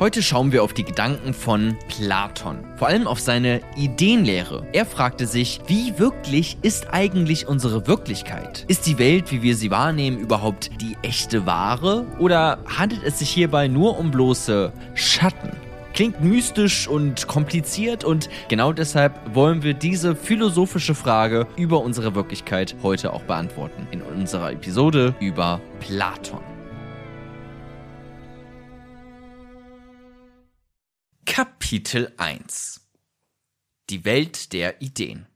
Heute schauen wir auf die Gedanken von Platon, vor allem auf seine Ideenlehre. Er fragte sich, wie wirklich ist eigentlich unsere Wirklichkeit? Ist die Welt, wie wir sie wahrnehmen, überhaupt die echte Wahre? Oder handelt es sich hierbei nur um bloße Schatten? Klingt mystisch und kompliziert und genau deshalb wollen wir diese philosophische Frage über unsere Wirklichkeit heute auch beantworten in unserer Episode über Platon. Kapitel 1 Die Welt der Ideen.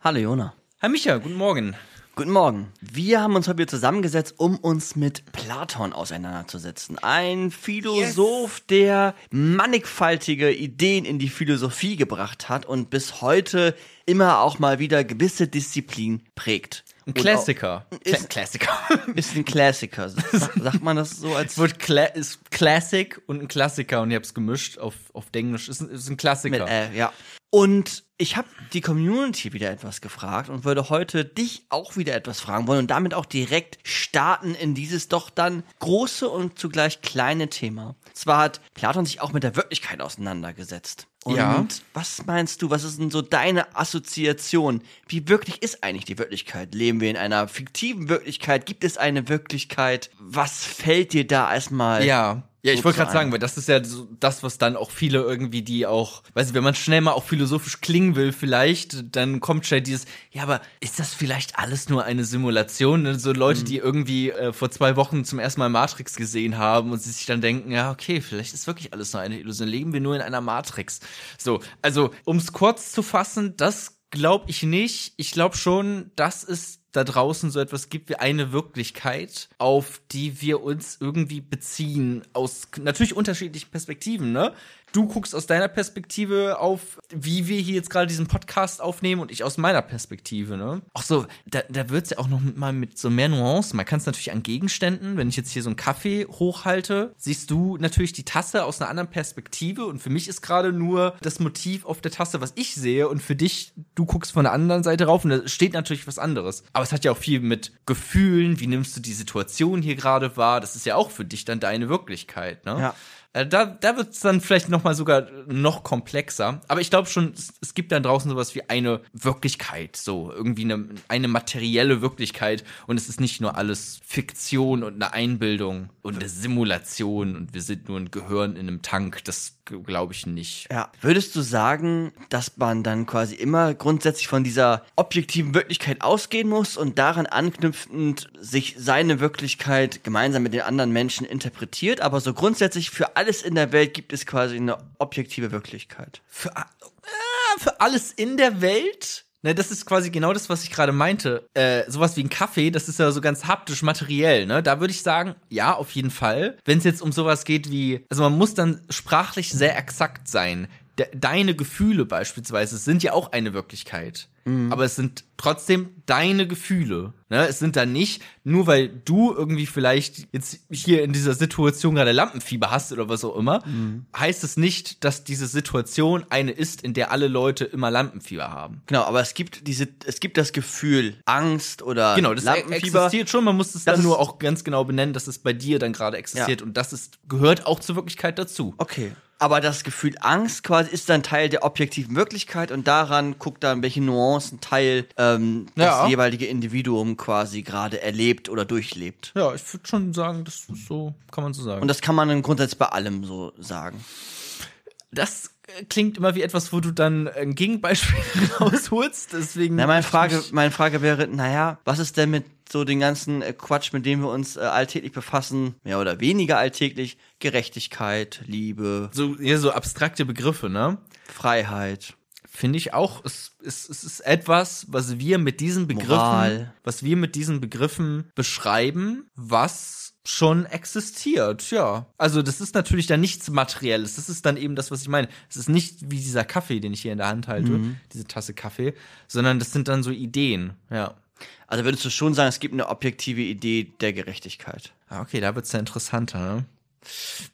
Hallo Jona. Herr Micha, guten Morgen. Guten Morgen. Wir haben uns heute wieder zusammengesetzt, um uns mit Platon auseinanderzusetzen. Ein Philosoph, yes. der mannigfaltige Ideen in die Philosophie gebracht hat und bis heute immer auch mal wieder gewisse Disziplin prägt. Ein Klassiker. Ist, Klassiker. Ist ein Klassiker. Sagt man das so als. Wird Kla ist Classic und ein Klassiker und ihr habt es gemischt auf, auf Englisch. Ist ein, ist ein Klassiker. Mit, äh, ja. Und ich habe die Community wieder etwas gefragt und würde heute dich auch wieder etwas fragen wollen und damit auch direkt starten in dieses doch dann große und zugleich kleine Thema. Zwar hat Platon sich auch mit der Wirklichkeit auseinandergesetzt. Und ja. was meinst du, was ist denn so deine Assoziation? Wie wirklich ist eigentlich die Wirklichkeit? Leben wir in einer fiktiven Wirklichkeit? Gibt es eine Wirklichkeit? Was fällt dir da erstmal? Ja. Ja, ich wollte gerade sagen, weil das ist ja so das, was dann auch viele irgendwie, die auch, weiß ich, wenn man schnell mal auch philosophisch klingen will, vielleicht, dann kommt schnell dieses, ja, aber ist das vielleicht alles nur eine Simulation? So Leute, mhm. die irgendwie äh, vor zwei Wochen zum ersten Mal Matrix gesehen haben und sich dann denken, ja, okay, vielleicht ist wirklich alles nur eine Illusion. Leben wir nur in einer Matrix. So, also, um es kurz zu fassen, das glaube ich nicht. Ich glaube schon, dass es da draußen so etwas gibt wie eine Wirklichkeit, auf die wir uns irgendwie beziehen, aus natürlich unterschiedlichen Perspektiven, ne? Du guckst aus deiner Perspektive auf, wie wir hier jetzt gerade diesen Podcast aufnehmen und ich aus meiner Perspektive, ne? Auch so, da, da wird's ja auch noch mal mit so mehr Nuancen. Man kann es natürlich an Gegenständen, wenn ich jetzt hier so einen Kaffee hochhalte, siehst du natürlich die Tasse aus einer anderen Perspektive und für mich ist gerade nur das Motiv auf der Tasse, was ich sehe und für dich, du guckst von der anderen Seite rauf und da steht natürlich was anderes. Aber es hat ja auch viel mit Gefühlen, wie nimmst du die Situation hier gerade wahr? Das ist ja auch für dich dann deine Wirklichkeit, ne? Ja. Äh, da, da wird es dann vielleicht noch mal sogar noch komplexer. Aber ich glaube schon, es, es, gibt dann draußen sowas wie eine Wirklichkeit, so irgendwie eine, eine materielle Wirklichkeit. Und es ist nicht nur alles Fiktion und eine Einbildung und eine Simulation und wir sind nur ein Gehirn in einem Tank. Das glaube ich nicht. Ja. Würdest du sagen, dass man dann quasi immer grundsätzlich von dieser objektiven Wirklichkeit ausgehen muss und daran anknüpfend sich seine Wirklichkeit gemeinsam mit den anderen Menschen interpretiert, aber so grundsätzlich für alles in der Welt gibt es quasi eine objektive Wirklichkeit? Für, äh, für alles in der Welt? Ne, das ist quasi genau das, was ich gerade meinte. Äh, sowas wie ein Kaffee, das ist ja so ganz haptisch, materiell, ne? Da würde ich sagen, ja, auf jeden Fall. Wenn es jetzt um sowas geht wie, also man muss dann sprachlich sehr exakt sein. De deine Gefühle beispielsweise sind ja auch eine Wirklichkeit. Mhm. Aber es sind trotzdem deine Gefühle. Ne? Es sind dann nicht, nur weil du irgendwie vielleicht jetzt hier in dieser Situation gerade Lampenfieber hast oder was auch immer, mhm. heißt es nicht, dass diese Situation eine ist, in der alle Leute immer Lampenfieber haben. Genau, aber es gibt diese, es gibt das Gefühl Angst oder genau, das Lampenfieber. existiert schon. Man muss es dann nur auch ganz genau benennen, dass es bei dir dann gerade existiert ja. und das ist gehört auch zur Wirklichkeit dazu. Okay aber das Gefühl Angst quasi ist dann Teil der objektiven Wirklichkeit und daran guckt dann, welche Nuancen Teil ähm, ja. das jeweilige Individuum quasi gerade erlebt oder durchlebt. Ja, ich würde schon sagen, das ist so, kann man so sagen. Und das kann man dann grundsätzlich bei allem so sagen. Das klingt immer wie etwas, wo du dann ein Gegenbeispiel rausholst. Deswegen. Na, meine Frage, meine Frage wäre, naja, was ist denn mit so den ganzen äh, Quatsch, mit dem wir uns äh, alltäglich befassen, mehr oder weniger alltäglich, Gerechtigkeit, Liebe. So, ja, so abstrakte Begriffe, ne? Freiheit. Finde ich auch. Es, es, es ist etwas, was wir mit diesen Begriffen, Moral. was wir mit diesen Begriffen beschreiben, was schon existiert, ja. Also das ist natürlich dann nichts Materielles. Das ist dann eben das, was ich meine. Es ist nicht wie dieser Kaffee, den ich hier in der Hand halte, diese Tasse Kaffee, sondern das sind dann so Ideen, ja. Also würdest du schon sagen, es gibt eine objektive Idee der Gerechtigkeit? Ah, okay, da wird's ja interessanter, ne?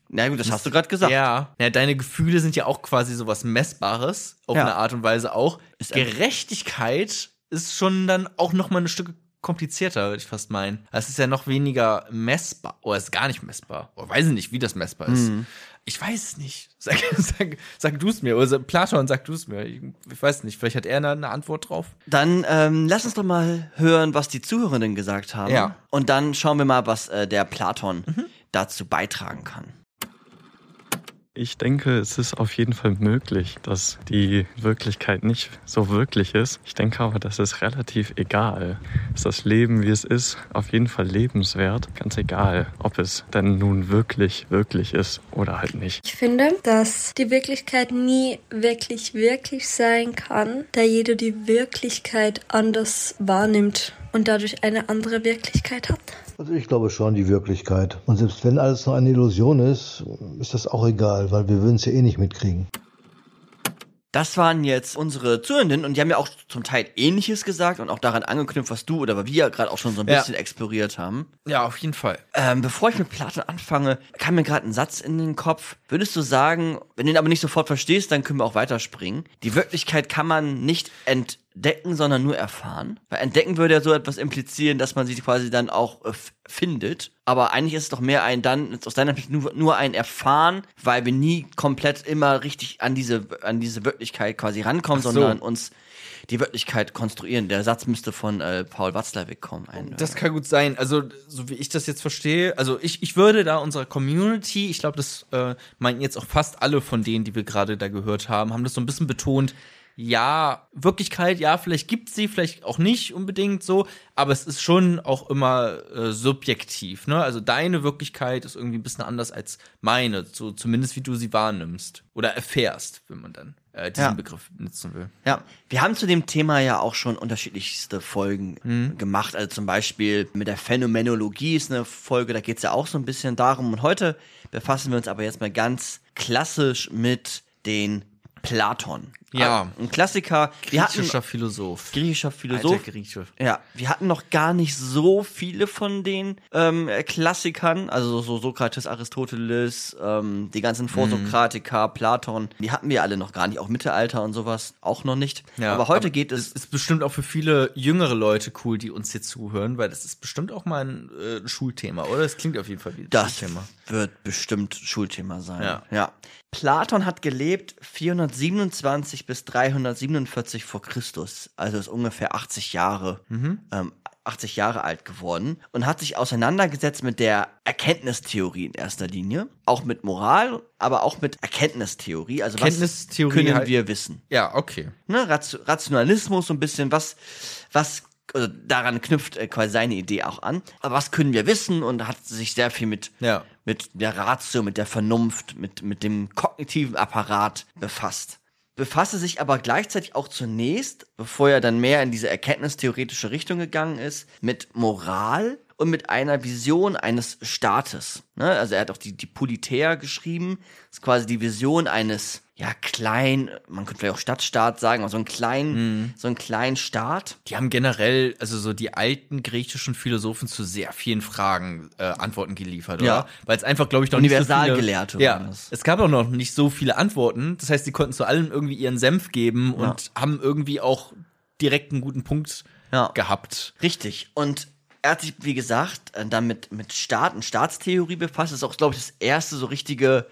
Na gut, das hast du gerade gesagt. Ja. ja, deine Gefühle sind ja auch quasi sowas Messbares, auf Ja. eine Art und Weise auch. Ist Gerechtigkeit ist schon dann auch noch mal ein Stück komplizierter, würde ich fast meinen. Es ist ja noch weniger messbar. Oder es ist gar nicht messbar. Oder weiß ich nicht, wie das messbar ist. Mhm. Ich weiß es nicht. Sag, sag, sag du es mir. Oder Platon, sag du es mir. Ich, ich weiß nicht. Vielleicht hat er eine, eine Antwort drauf. Dann ähm, lass uns doch mal hören, was die Zuhörerinnen gesagt haben. Ja. Und dann schauen wir mal, was äh, der Platon dazu beitragen kann. Ich denke, es ist auf jeden Fall möglich, dass die Wirklichkeit nicht so wirklich ist. Ich denke aber, das ist relativ egal. Ist das Leben, wie es ist, auf jeden Fall lebenswert. Ganz egal, ob es denn nun wirklich, wirklich ist oder halt nicht. Ich finde, dass die Wirklichkeit nie wirklich wirklich sein kann, da jeder die Wirklichkeit anders wahrnimmt und dadurch eine andere Wirklichkeit hat. Also ich glaube schon die Wirklichkeit. Und selbst wenn alles nur eine Illusion ist, ist das auch egal, weil wir würden es ja eh nicht mitkriegen. Das waren jetzt unsere Zuhörenden und die haben ja auch zum Teil Ähnliches gesagt und auch daran angeknüpft, was du oder was wir ja gerade auch schon so ein Ja. bisschen exploriert haben. Ja, auf jeden Fall. Ähm, bevor ich mit Platon anfange, kam mir gerade ein Satz in den Kopf. Würdest du sagen, wenn du ihn aber nicht sofort verstehst, dann können wir auch weiterspringen. Die Wirklichkeit kann man nicht entdecken, sondern nur erfahren. Weil entdecken würde ja so etwas implizieren, dass man sie quasi dann auch äh, findet. Aber eigentlich ist es doch mehr ein dann, aus deiner Sicht nur, nur ein Erfahren, weil wir nie komplett immer richtig an diese, an diese Wirklichkeit quasi rankommen, so. sondern uns die Wirklichkeit konstruieren. Der Satz müsste von äh, Paul Watzlawick kommen. Ein, Das kann gut sein. Also, so wie ich das jetzt verstehe, also ich, ich würde da unserer Community, ich glaube, das äh, meinten jetzt auch fast alle von denen, die wir gerade da gehört haben, haben das so ein bisschen betont. Ja, Wirklichkeit, ja, vielleicht gibt sie, vielleicht auch nicht unbedingt so, aber es ist schon auch immer äh, subjektiv, ne? Also deine Wirklichkeit ist irgendwie ein bisschen anders als meine, so zumindest wie du sie wahrnimmst oder erfährst, wenn man dann äh, diesen Ja. Begriff nutzen will. Ja, wir haben zu dem Thema ja auch schon unterschiedlichste Folgen gemacht. Also zum Beispiel mit der Phänomenologie ist eine Folge, da geht es ja auch so ein bisschen darum. Und heute befassen wir uns aber jetzt mal ganz klassisch mit den Platon. Ja. Ein Klassiker. Wir hatten, Griechischer Philosoph. griechischer Philosoph. Alter Grieche. Ja, wir hatten noch gar nicht so viele von den ähm, äh, Klassikern, also so Sokrates, Aristoteles, ähm, die ganzen Vorsokratiker, Platon, die hatten wir alle noch gar nicht, auch Mittelalter und sowas auch noch nicht. aber heute geht es Es ist bestimmt auch für viele jüngere Leute cool, die uns hier zuhören, weil das ist bestimmt auch mal ein äh, Schulthema, oder? Das klingt auf jeden Fall wie ein Das Schulthema. wird bestimmt Schulthema sein. Ja. ja. Platon hat gelebt 427 bis 347 vor Christus, also ist ungefähr 80 Jahre, Mhm. ähm, 80 Jahre alt geworden und hat sich auseinandergesetzt mit der Erkenntnistheorie in erster Linie, auch mit Moral, aber auch mit Erkenntnistheorie. Also was Erkenntnistheorie können halt- wir wissen? Ja, okay. ne, Rat- Rationalismus so ein bisschen, was, was, also daran knüpft äh, quasi seine Idee auch an. Aber was können wir wissen? Und hat sich sehr viel mit, Ja. mit der Ratio, mit der Vernunft, mit, mit dem kognitiven Apparat befasst. Befasste sich aber gleichzeitig auch zunächst, bevor er dann mehr in diese erkenntnistheoretische Richtung gegangen ist, mit Moral und mit einer Vision eines Staates. Ne? Also er hat auch die, die Politeia geschrieben. Das ist quasi die Vision eines, ja, kleinen, man könnte vielleicht auch Stadtstaat sagen, aber so einen kleinen, so einen kleinen Staat. Die haben generell, also so die alten griechischen Philosophen zu sehr vielen Fragen äh, Antworten geliefert, Ja. oder? Weil es einfach, glaube ich, noch nicht so viele, Universalgelehrte Ja, es gab auch noch nicht so viele Antworten. Das heißt, die konnten zu allem irgendwie ihren Senf geben und haben irgendwie auch direkt einen guten Punkt Ja. gehabt. Richtig. Und er hat sich, wie gesagt, äh, dann mit, mit Staat und Staatstheorie befasst. Das ist auch, glaube ich, das erste so richtige,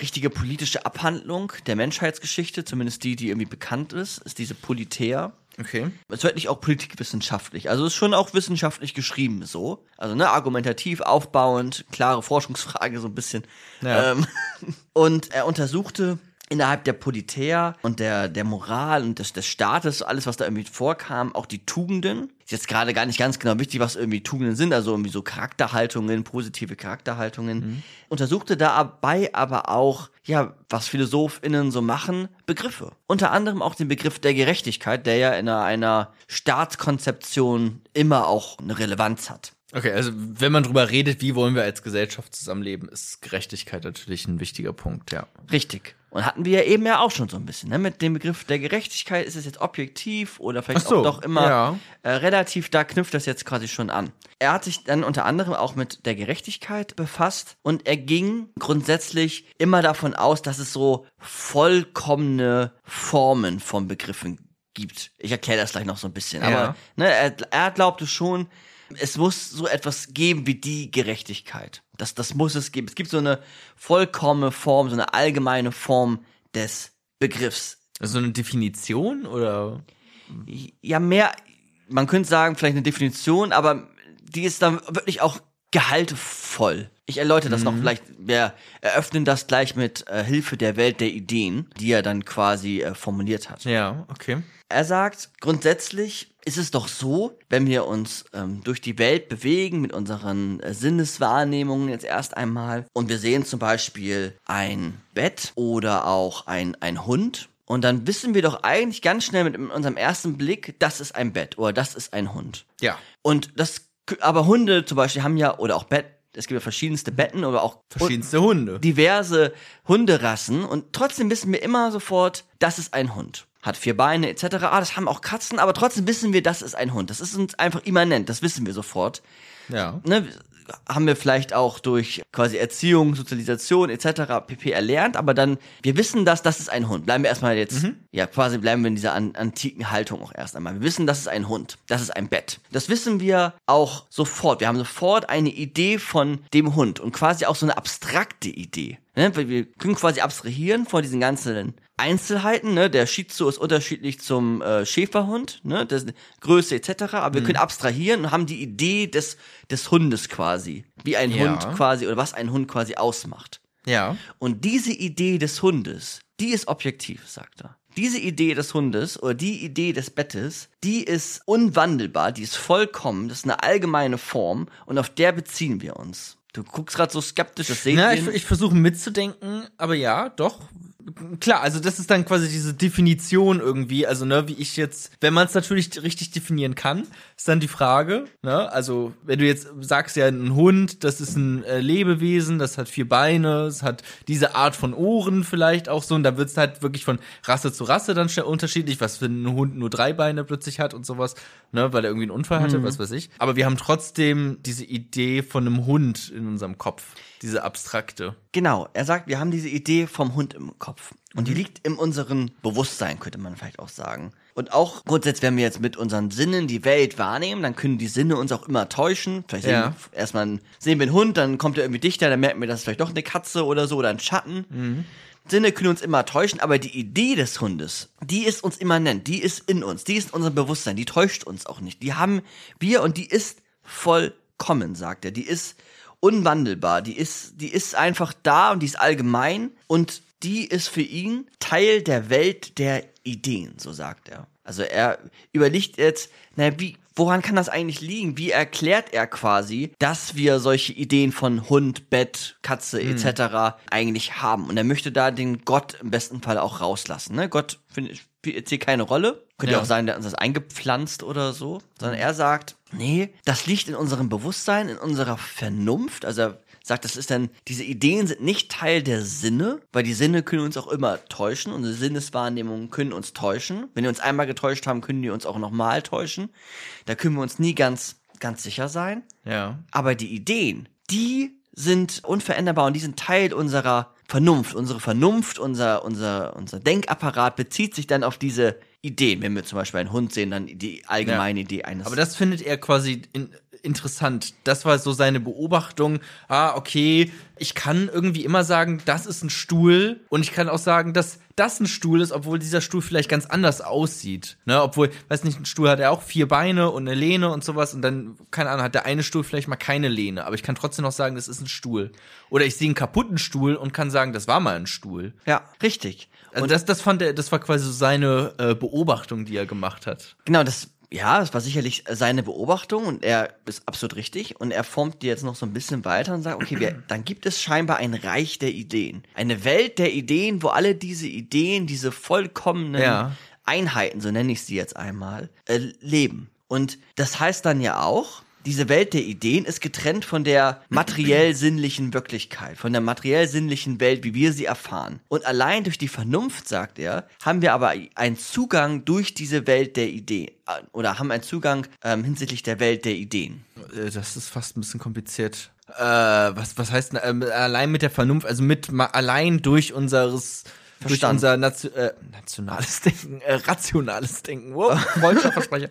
richtige politische Abhandlung der Menschheitsgeschichte, zumindest die, die irgendwie bekannt ist, ist diese Politeia. Okay. Es wird nicht auch politikwissenschaftlich. Also es ist schon auch wissenschaftlich geschrieben so. Also ne, argumentativ, aufbauend, klare Forschungsfrage so ein bisschen. Ja. Ähm, und er untersuchte innerhalb der Politär und der, der Moral und des, des Staates, alles, was da irgendwie vorkam, auch die Tugenden. Ist jetzt gerade gar nicht ganz genau wichtig, was irgendwie Tugenden sind, also irgendwie so Charakterhaltungen, positive Charakterhaltungen. Mhm. Untersuchte dabei aber auch, ja, was PhilosophInnen so machen, Begriffe. Unter anderem auch den Begriff der Gerechtigkeit, der ja in einer, einer Staatskonzeption immer auch eine Relevanz hat. Okay, also wenn man drüber redet, wie wollen wir als Gesellschaft zusammenleben, ist Gerechtigkeit natürlich ein wichtiger Punkt, ja. Richtig. Und hatten wir ja eben ja auch schon so ein bisschen, ne? Mit dem Begriff der Gerechtigkeit ist es jetzt objektiv oder vielleicht so, auch doch immer ja. äh, relativ, da knüpft das jetzt quasi schon an. Er hat sich dann unter anderem auch mit der Gerechtigkeit befasst und er ging grundsätzlich immer davon aus, dass es so vollkommene Formen von Begriffen gibt. Ich erkläre das gleich noch so ein bisschen. Ja. Aber ne, er, er glaubte schon, es muss so etwas geben wie die Gerechtigkeit. Das, das muss es geben. Es gibt so eine vollkommene Form, so eine allgemeine Form des Begriffs. Also eine Definition oder? Ja, mehr, man könnte sagen, vielleicht eine Definition, aber die ist dann wirklich auch gehaltvoll. Ich erläutere das mhm. noch vielleicht, wir eröffnen das gleich mit äh, Hilfe der Welt der Ideen, die er dann quasi äh, formuliert hat. Ja, okay. Er sagt, grundsätzlich ist es doch so, wenn wir uns ähm, durch die Welt bewegen mit unseren äh, Sinneswahrnehmungen jetzt erst einmal und wir sehen zum Beispiel ein Bett oder auch ein, ein Hund und dann wissen wir doch eigentlich ganz schnell mit unserem ersten Blick, das ist ein Bett oder das ist ein Hund. Ja. Und das, aber Hunde zum Beispiel haben ja, oder auch Bett, es gibt ja verschiedenste Betten oder auch verschiedenste Hunde. Diverse Hunderassen und trotzdem wissen wir immer sofort, das ist ein Hund hat vier Beine etc. Ah, das haben auch Katzen, aber trotzdem wissen wir, das ist ein Hund. Das ist uns einfach immanent, das wissen wir sofort. Ja. Ne, haben wir vielleicht auch durch quasi Erziehung, Sozialisation etc. pp. erlernt, aber dann, wir wissen das, das ist ein Hund. Bleiben wir erstmal jetzt, mhm. ja, quasi bleiben wir in dieser an, antiken Haltung auch erst einmal. Wir wissen, das ist ein Hund, das ist ein Bett. Das wissen wir auch sofort. Wir haben sofort eine Idee von dem Hund und quasi auch so eine abstrakte Idee. Ne? Wir können quasi abstrahieren vor diesen ganzen Einzelheiten, ne? Der Shih Tzu ist unterschiedlich zum äh, Schäferhund, ne? Das Größe etc. Aber wir mhm. können abstrahieren und haben die Idee des des Hundes quasi, wie ein ja. Hund quasi oder was ein Hund quasi ausmacht. Ja. Und diese Idee des Hundes, die ist objektiv, sagt er. Diese Idee des Hundes oder die Idee des Bettes, die ist unwandelbar, die ist vollkommen, das ist eine allgemeine Form und auf der beziehen wir uns. Du guckst gerade so skeptisch, das sehen Na, ich, ich versuche mitzudenken, aber ja, doch, klar, also das ist dann quasi diese Definition irgendwie, also ne, wie ich jetzt, wenn man es natürlich richtig definieren kann, ist dann die Frage, ne, also wenn du jetzt sagst ja ein Hund, das ist ein äh, Lebewesen, das hat vier Beine, es hat diese Art von Ohren vielleicht auch so und da wird es halt wirklich von Rasse zu Rasse dann unterschiedlich, was für ein Hund nur drei Beine plötzlich hat und sowas, ne, weil er irgendwie einen Unfall hatte, mhm. was weiß ich. Aber wir haben trotzdem diese Idee von einem Hund in unserem Kopf diese abstrakte. Genau, er sagt, wir haben diese Idee vom Hund im Kopf. Und die mhm. liegt in unserem Bewusstsein, könnte man vielleicht auch sagen. Und auch grundsätzlich, wenn wir jetzt mit unseren Sinnen die Welt wahrnehmen, dann können die Sinne uns auch immer täuschen. Vielleicht ja. sehen wir, erstmal sehen wir einen Hund, dann kommt er irgendwie dichter, dann merken wir, das ist vielleicht doch eine Katze oder so oder ein Schatten. Mhm. Sinne können uns immer täuschen, aber die Idee des Hundes, die ist uns immanent, die ist in uns, die ist in unserem Bewusstsein, die täuscht uns auch nicht. Die haben wir und die ist vollkommen, sagt er. Die ist unwandelbar. Die ist, die ist einfach da und die ist allgemein und die ist für ihn Teil der Welt der Ideen, so sagt er. Also er überlegt jetzt, naja, wie, woran kann das eigentlich liegen? Wie erklärt er quasi, dass wir solche Ideen von Hund, Bett, Katze etc. Hm. eigentlich haben? Und er möchte da den Gott im besten Fall auch rauslassen. Ne? Gott findet spielt hier keine Rolle. Könnte ja auch sein, der uns das eingepflanzt oder so. Sondern er sagt, nee, das liegt in unserem Bewusstsein, in unserer Vernunft. Also er sagt, das ist dann, diese Ideen sind nicht Teil der Sinne, weil die Sinne können uns auch immer täuschen. Unsere Sinneswahrnehmungen können uns täuschen. Wenn die uns einmal getäuscht haben, können die uns auch nochmal täuschen. Da können wir uns nie ganz, ganz sicher sein. Ja. Aber die Ideen, die sind unveränderbar und die sind Teil unserer Vernunft. Unsere Vernunft, unser, unser, unser Denkapparat bezieht sich dann auf diese Ideen. Wenn wir zum Beispiel einen Hund sehen, dann die allgemeine ja. Idee eines. Aber das findet er quasi in, interessant. Das war so seine Beobachtung. Ah, okay, ich kann irgendwie immer sagen, das ist ein Stuhl und ich kann auch sagen, dass das ein Stuhl ist, obwohl dieser Stuhl vielleicht ganz anders aussieht. Ne, obwohl, weiß nicht, ein Stuhl hat ja auch vier Beine und eine Lehne und sowas und dann, keine Ahnung, hat der eine Stuhl vielleicht mal keine Lehne, aber ich kann trotzdem noch sagen, das ist ein Stuhl. Oder ich sehe einen kaputten Stuhl und kann sagen, das war mal ein Stuhl. Ja, richtig. Also das, das fand er, das war quasi so seine äh, Beobachtung, die er gemacht hat. Genau, das, ja, das war sicherlich seine Beobachtung und er ist absolut richtig und er formt die jetzt noch so ein bisschen weiter und sagt, okay, wir, dann gibt es scheinbar ein Reich der Ideen. Eine Welt der Ideen, wo alle diese Ideen, diese vollkommenen Ja. Einheiten, so nenne ich sie jetzt einmal, äh, leben. Und das heißt dann ja auch, diese Welt der Ideen ist getrennt von der materiell-sinnlichen Wirklichkeit, von der materiell-sinnlichen Welt, wie wir sie erfahren. Und allein durch die Vernunft, sagt er, haben wir aber einen Zugang durch diese Welt der Ideen äh, oder haben einen Zugang ähm, hinsichtlich der Welt der Ideen. Äh, Das ist fast ein bisschen kompliziert. Äh, was, was heißt denn, ähm, allein mit der Vernunft, also mit ma- allein durch unseres durch unser Nation, äh, nationales Denken, äh, rationales Denken, wow, Versprecher.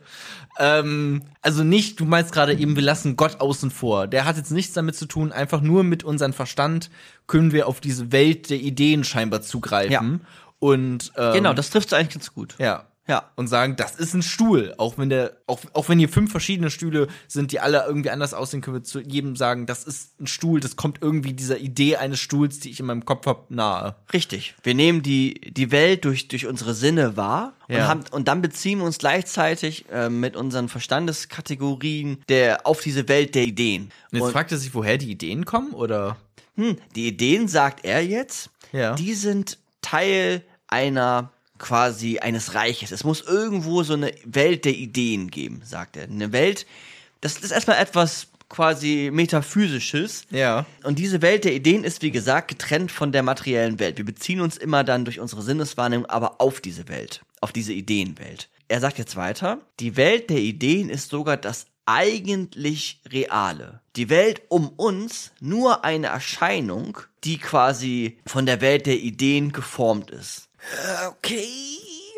ähm, also nicht, du meinst gerade eben, wir lassen Gott außen vor. Der hat jetzt nichts damit zu tun, einfach nur mit unserem Verstand können wir auf diese Welt der Ideen scheinbar zugreifen. Ja. Und ähm, Genau, das trifft eigentlich ganz gut. ja. Ja. Und sagen, das ist ein Stuhl. Auch wenn der, auch, auch wenn hier fünf verschiedene Stühle sind, die alle irgendwie anders aussehen, können wir zu jedem sagen, das ist ein Stuhl, das kommt irgendwie dieser Idee eines Stuhls, die ich in meinem Kopf hab, nahe. Richtig. Wir nehmen die, die Welt durch, durch unsere Sinne wahr und, Ja. haben, und dann beziehen wir uns gleichzeitig äh, mit unseren Verstandeskategorien der, auf diese Welt der Ideen. Und jetzt Und, fragt er sich, woher die Ideen kommen, oder? hm, die Ideen, sagt er jetzt, Ja. die sind Teil einer quasi eines Reiches. Es muss irgendwo so eine Welt der Ideen geben, sagt er. Eine Welt, das ist erstmal etwas quasi metaphysisches. Ja. Und diese Welt der Ideen ist, wie gesagt, getrennt von der materiellen Welt. Wir beziehen uns immer dann durch unsere Sinneswahrnehmung aber auf diese Welt, auf diese Ideenwelt. Er sagt jetzt weiter, die Welt der Ideen ist sogar das eigentlich Reale. Die Welt um uns nur eine Erscheinung, die quasi von der Welt der Ideen geformt ist. Okay.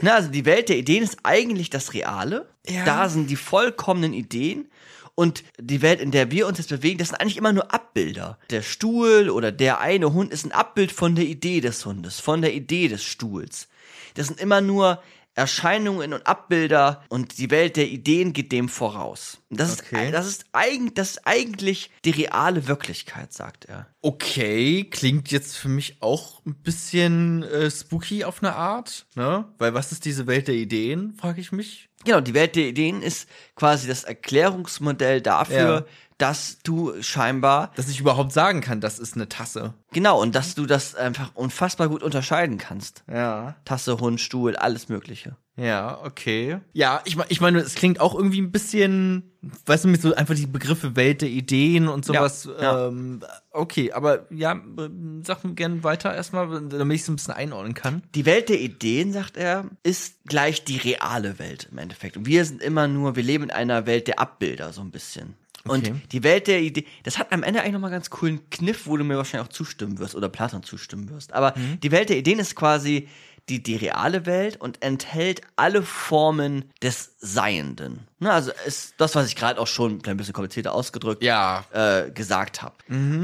Na, also die Welt der Ideen ist eigentlich das Reale. Ja. Da sind die vollkommenen Ideen. Und die Welt, in der wir uns jetzt bewegen, das sind eigentlich immer nur Abbilder. Der Stuhl oder der eine Hund ist ein Abbild von der Idee des Hundes, von der Idee des Stuhls. Das sind immer nur Erscheinungen und Abbilder und die Welt der Ideen geht dem voraus. Das, Okay. ist, das, ist eigen, das ist eigentlich die reale Wirklichkeit, sagt er. Okay, klingt jetzt für mich auch ein bisschen äh, spooky auf eine Art, ne? Weil was ist diese Welt der Ideen, frage ich mich. Genau, die Welt der Ideen ist quasi das Erklärungsmodell dafür, Ja. Dass du scheinbar, Dass ich überhaupt sagen kann, das ist eine Tasse. genau, und dass du das einfach unfassbar gut unterscheiden kannst. Ja. Tasse, Hund, Stuhl, alles Mögliche. Ja, okay. Ja, ich, ich meine, es klingt auch irgendwie ein bisschen, weißt du, mit so einfach die Begriffe Welt der Ideen und sowas. ja. Ähm, okay, aber ja, ähm, sag mir gerne weiter erstmal, damit ich es ein bisschen einordnen kann. Die Welt der Ideen, sagt er, ist gleich die reale Welt im Endeffekt. Und wir sind immer nur, wir leben in einer Welt der Abbilder, so ein bisschen. Und Okay. die Welt der Ideen, das hat am Ende eigentlich nochmal ganz coolen Kniff, wo du mir wahrscheinlich auch zustimmen wirst oder Platon zustimmen wirst. Aber die Welt der Ideen ist quasi die, die reale Welt und enthält alle Formen des Seienden. Ne, also ist das, was ich gerade auch schon ein bisschen komplizierter ausgedrückt Ja. äh, gesagt habe.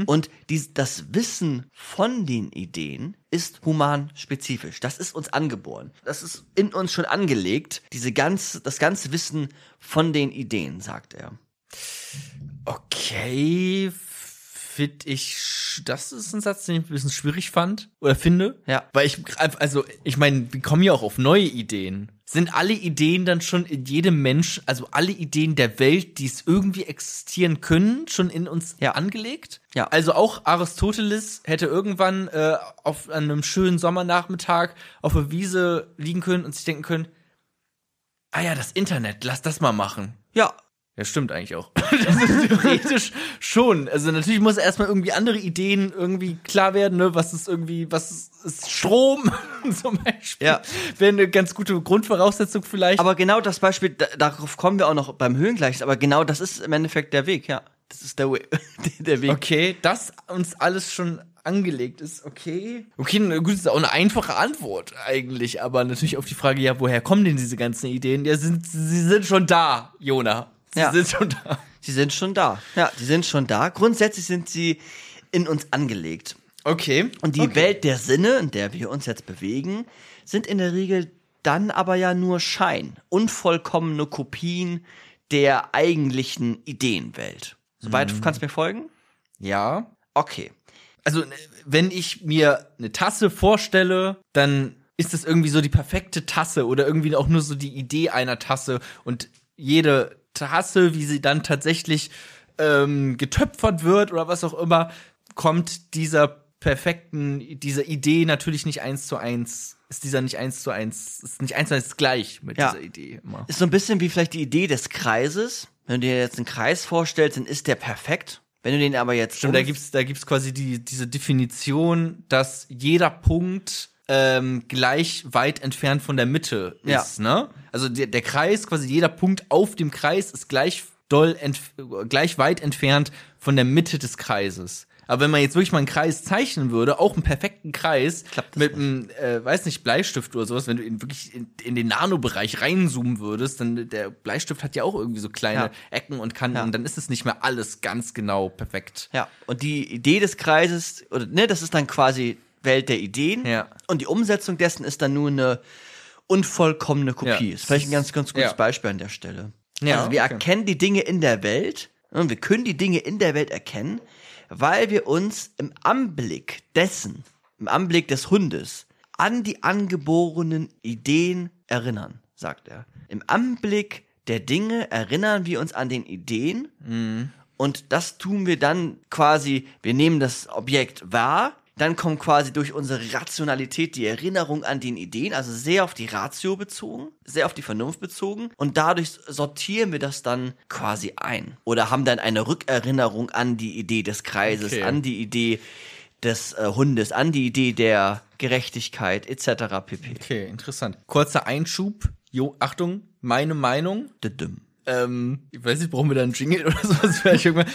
Und dies, das Wissen von den Ideen ist human spezifisch. Das ist uns angeboren. Das ist in uns schon angelegt. Diese ganz, das ganze Wissen von den Ideen, sagt er. Okay, finde ich, das ist ein Satz, den ich ein bisschen schwierig fand oder finde. Ja. Weil ich, also, ich meine, wir kommen ja auch auf neue Ideen. Sind alle Ideen dann schon in jedem Mensch, also alle Ideen der Welt, die es irgendwie existieren können, schon in uns Ja. angelegt? Ja. Also auch Aristoteles hätte irgendwann äh, auf einem schönen Sommernachmittag auf der Wiese liegen können und sich denken können, ah ja, das Internet, lass das mal machen. Ja, Ja, stimmt eigentlich auch. Das ist theoretisch schon. Also natürlich muss erstmal irgendwie andere Ideen irgendwie klar werden, ne? Was ist irgendwie, was ist, ist Strom zum Beispiel? Ja. Wäre eine ganz gute Grundvoraussetzung vielleicht. aber genau das Beispiel, da, darauf kommen wir auch noch beim Höhlengleichnis, aber genau das ist im Endeffekt der Weg, ja. Das ist der, Way, der Weg. okay, dass uns alles schon angelegt ist, okay. Okay, gut, ist auch eine einfache Antwort eigentlich, aber natürlich auf die Frage, ja, woher kommen denn diese ganzen Ideen? Ja, sind, sie sind schon da, Jona. Sie Ja. sind schon da. Sie sind schon da. Ja, die sind schon da. Grundsätzlich sind sie in uns angelegt. Okay. Und die okay. Welt der Sinne, in der wir uns jetzt bewegen, sind in der Regel dann aber ja nur Schein, unvollkommene Kopien der eigentlichen Ideenwelt. Soweit Mhm. kannst du mir folgen? Ja. Okay. Also, ne, wenn ich mir eine Tasse vorstelle, dann ist das irgendwie so die perfekte Tasse oder irgendwie auch nur so die Idee einer Tasse und jede Tasse, wie sie dann tatsächlich ähm, getöpfert wird oder was auch immer, kommt dieser perfekten, dieser Idee natürlich nicht eins zu eins, ist dieser nicht eins zu eins, ist nicht eins zu eins gleich mit Ja. dieser Idee immer. Ist so ein bisschen wie vielleicht die Idee des Kreises. Wenn du dir jetzt einen Kreis vorstellst, dann ist der perfekt. Wenn du den aber jetzt Stimmt, da gibt's, da gibt's quasi die, diese Definition, dass jeder Punkt ähm, gleich weit entfernt von der Mitte Ja. ist, ne? Also der, der Kreis, quasi jeder Punkt auf dem Kreis ist gleich doll, gleich weit entfernt von der Mitte des Kreises. Aber wenn man jetzt wirklich mal einen Kreis zeichnen würde, auch einen perfekten Kreis, mit einem, äh, weiß nicht, Bleistift oder sowas, wenn du in, wirklich in, in den Nanobereich reinzoomen würdest, dann der Bleistift hat ja auch irgendwie so kleine Ja. Ecken und Kanten Ja. und dann ist es nicht mehr alles ganz genau perfekt. Ja, und die Idee des Kreises, oder ne, das ist dann quasi Welt der Ideen. Ja. Und die Umsetzung dessen ist dann nur eine unvollkommene Kopie. Ja. Ist vielleicht ein ganz, ganz gutes Ja. Beispiel an der Stelle. Ja, also wir okay. erkennen die Dinge in der Welt und wir können die Dinge in der Welt erkennen, weil wir uns im Anblick dessen, im Anblick des Hundes, an die angeborenen Ideen erinnern, sagt er. Im Anblick der Dinge erinnern wir uns an den Ideen und das tun wir dann quasi, wir nehmen das Objekt wahr, dann kommt quasi durch unsere Rationalität die Erinnerung an den Ideen, also sehr auf die Ratio bezogen, sehr auf die Vernunft bezogen und dadurch sortieren wir das dann quasi ein oder haben dann eine Rückerinnerung an die Idee des Kreises, Okay. an die Idee des äh, Hundes, an die Idee der Gerechtigkeit etc. pp. Okay, interessant. Kurzer Einschub. Jo, Achtung, meine Meinung. Düdüm. Ähm, ich weiß nicht, brauchen wir da einen Jingle oder sowas.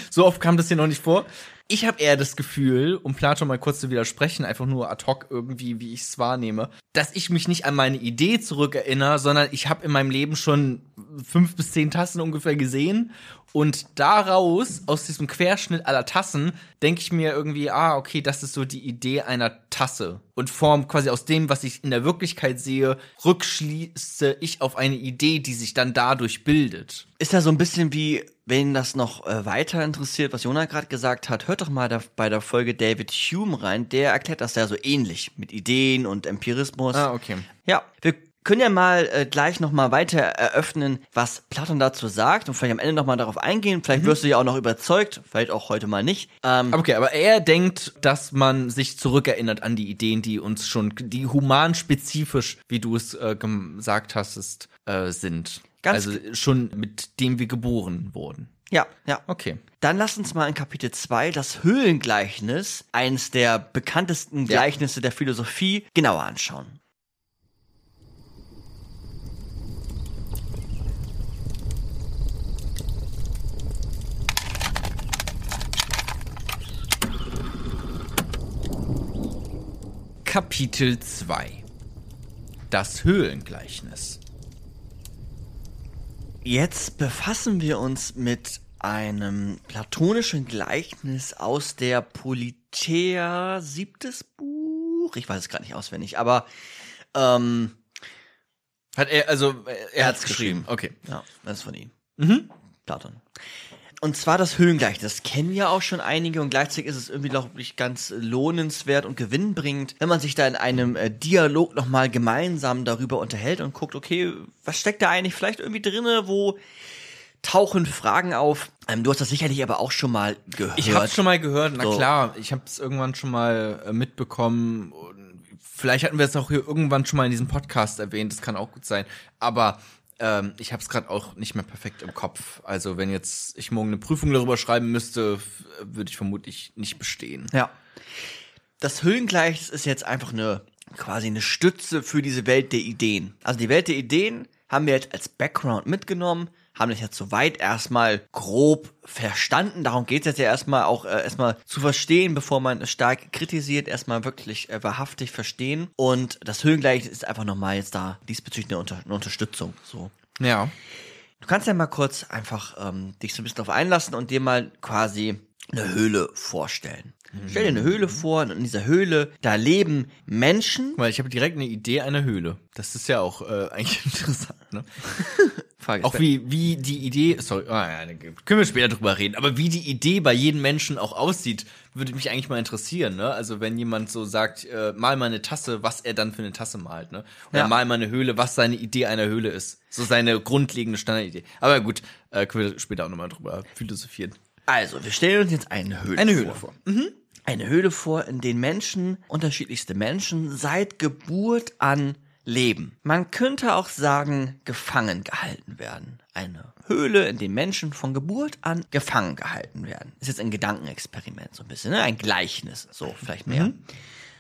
So oft kam das hier noch nicht vor. Ich habe eher das Gefühl, um Platon mal kurz zu widersprechen, einfach nur ad hoc irgendwie, wie ich es wahrnehme, dass ich mich nicht an meine Idee zurückerinnere, sondern ich habe in meinem Leben schon fünf bis zehn Tassen ungefähr gesehen und daraus, aus diesem Querschnitt aller Tassen, denke ich mir irgendwie, ah, okay, das ist so die Idee einer Tasse und form quasi aus dem, was ich in der Wirklichkeit sehe, rückschließe ich auf eine Idee, die sich dann dadurch bildet. Ist ja so ein bisschen wie, wenn das noch äh, weiter interessiert, was Jonah gerade gesagt hat, hört doch mal da, bei der Folge David Hume rein. Der erklärt das ja so ähnlich mit Ideen und Empirismus. Ah, okay. Ja, wir können ja mal äh, gleich noch mal weiter eröffnen, was Platon dazu sagt und vielleicht am Ende noch mal darauf eingehen. Vielleicht wirst du ja auch noch überzeugt, vielleicht auch heute mal nicht. Ähm, Okay, aber er denkt, dass man sich zurückerinnert an die Ideen, die uns schon, die humanspezifisch, wie du es äh, gesagt hast, ist, äh, sind. Ganz also schon mit dem wir geboren wurden. ja, ja. Okay. Dann lass uns mal in Kapitel 2 das Höhlengleichnis, eines der bekanntesten Ja. Gleichnisse der Philosophie, genauer anschauen. Kapitel 2 Das Höhlengleichnis. Jetzt befassen wir uns mit einem platonischen Gleichnis aus der Politeia, siebtes Buch. Ich weiß es gerade nicht auswendig, aber ähm, Hat er, also, er, hat's hat's geschrieben. geschrieben. Okay. ja, das ist von ihm. Mhm. Platon. Und zwar das Höhlengleichnis. Das kennen ja auch schon einige und gleichzeitig ist es irgendwie, glaube ich, ganz lohnenswert und gewinnbringend, wenn man sich da in einem äh, Dialog nochmal gemeinsam darüber unterhält und guckt, okay, was steckt da eigentlich vielleicht irgendwie drinne, wo tauchen Fragen auf. Ähm, du hast das sicherlich aber auch schon mal gehört. Ich hab's schon mal gehört, na So. klar, ich hab's irgendwann schon mal äh, mitbekommen. Vielleicht hatten wir es auch hier irgendwann schon mal in diesem Podcast erwähnt, das kann auch gut sein. Aber ähm, ich hab's gerade auch nicht mehr perfekt im Kopf. Also wenn jetzt ich morgen eine Prüfung darüber schreiben müsste, würde ich vermutlich nicht bestehen. Ja. Das Höhlengleichnis ist jetzt einfach eine quasi eine Stütze für diese Welt der Ideen. Also die Welt der Ideen haben wir jetzt als Background mitgenommen, haben das jetzt soweit erstmal grob verstanden. Darum geht es jetzt ja erstmal auch äh, erstmal zu verstehen, bevor man es stark kritisiert, erstmal wirklich äh, wahrhaftig verstehen. Und das Höhlengleichnis ist einfach nochmal jetzt da diesbezüglich eine, Unter eine Unterstützung. So. Ja. Du kannst ja mal kurz einfach ähm, dich so ein bisschen darauf einlassen und dir mal quasi eine Höhle vorstellen. Stell dir eine Höhle vor und in dieser Höhle, da leben Menschen. Weil ich habe direkt eine Idee einer Höhle. Das ist ja auch äh, eigentlich interessant, ne? Frage Auch wie, wie die Idee, sorry, ah, ja, da können wir später drüber reden, aber wie die Idee bei jedem Menschen auch aussieht, würde mich eigentlich mal interessieren, ne? Also wenn jemand so sagt, äh, mal mal eine Tasse, was er dann für eine Tasse malt, ne? Oder Ja. mal mal eine Höhle, was seine Idee einer Höhle ist. So seine grundlegende Standardidee. Aber gut, äh, können wir später auch nochmal drüber philosophieren. Also, wir stellen uns jetzt eine Höhle Eine vor. Höhle vor. Eine Höhle vor, in denen Menschen, unterschiedlichste Menschen, seit Geburt an leben. Man könnte auch sagen, gefangen gehalten werden. Eine Höhle, in der Menschen von Geburt an gefangen gehalten werden. Ist jetzt ein Gedankenexperiment so ein bisschen, ne? ein Gleichnis, so vielleicht mehr.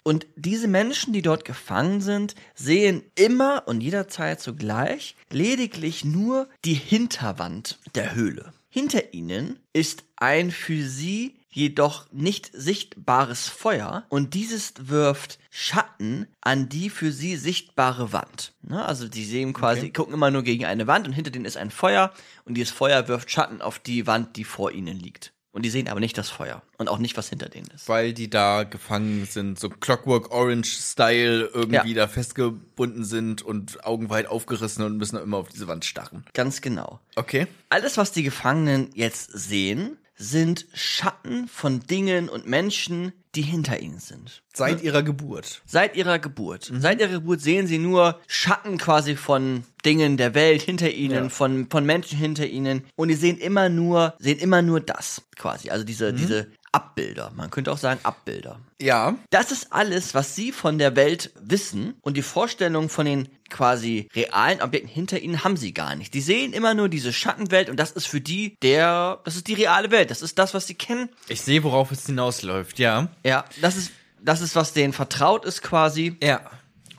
Und diese Menschen, die dort gefangen sind, sehen immer und jederzeit zugleich lediglich nur die Hinterwand der Höhle. Hinter ihnen ist ein für sie jedoch nicht sichtbares Feuer und dieses wirft Schatten an die für sie sichtbare Wand. Ne? Also die sehen quasi, gucken immer nur gegen eine Wand und hinter denen ist ein Feuer und dieses Feuer wirft Schatten auf die Wand, die vor ihnen liegt. Und die sehen aber nicht das Feuer und auch nicht, was hinter denen ist. Weil die da gefangen sind, so Clockwork Orange-Style irgendwie Ja. da festgebunden sind und augenweit aufgerissen und müssen immer auf diese Wand starren. Ganz genau. Okay. Alles, was die Gefangenen jetzt sehen, sind Schatten von Dingen und Menschen, die hinter ihnen sind. Seit ihrer Geburt. Seit ihrer Geburt. Seit ihrer Geburt sehen sie nur Schatten quasi von Dingen der Welt hinter ihnen, Ja. von, von Menschen hinter ihnen. Und die sehen immer nur, sehen immer nur das quasi. Also diese, diese Abbilder. Man könnte auch sagen Abbilder. Ja. Das ist alles, was sie von der Welt wissen und die Vorstellung von den quasi realen Objekten hinter ihnen haben sie gar nicht. Die sehen immer nur diese Schattenwelt und das ist für die der, das ist die reale Welt. Das ist das, was sie kennen. Ich sehe, worauf es hinausläuft, ja. Ja, das ist, das ist, was denen vertraut ist quasi. Ja.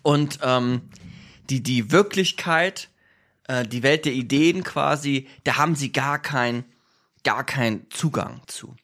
Und ähm, die, die Wirklichkeit, äh, die Welt der Ideen quasi, da haben sie gar kein, gar keinen Zugang zu.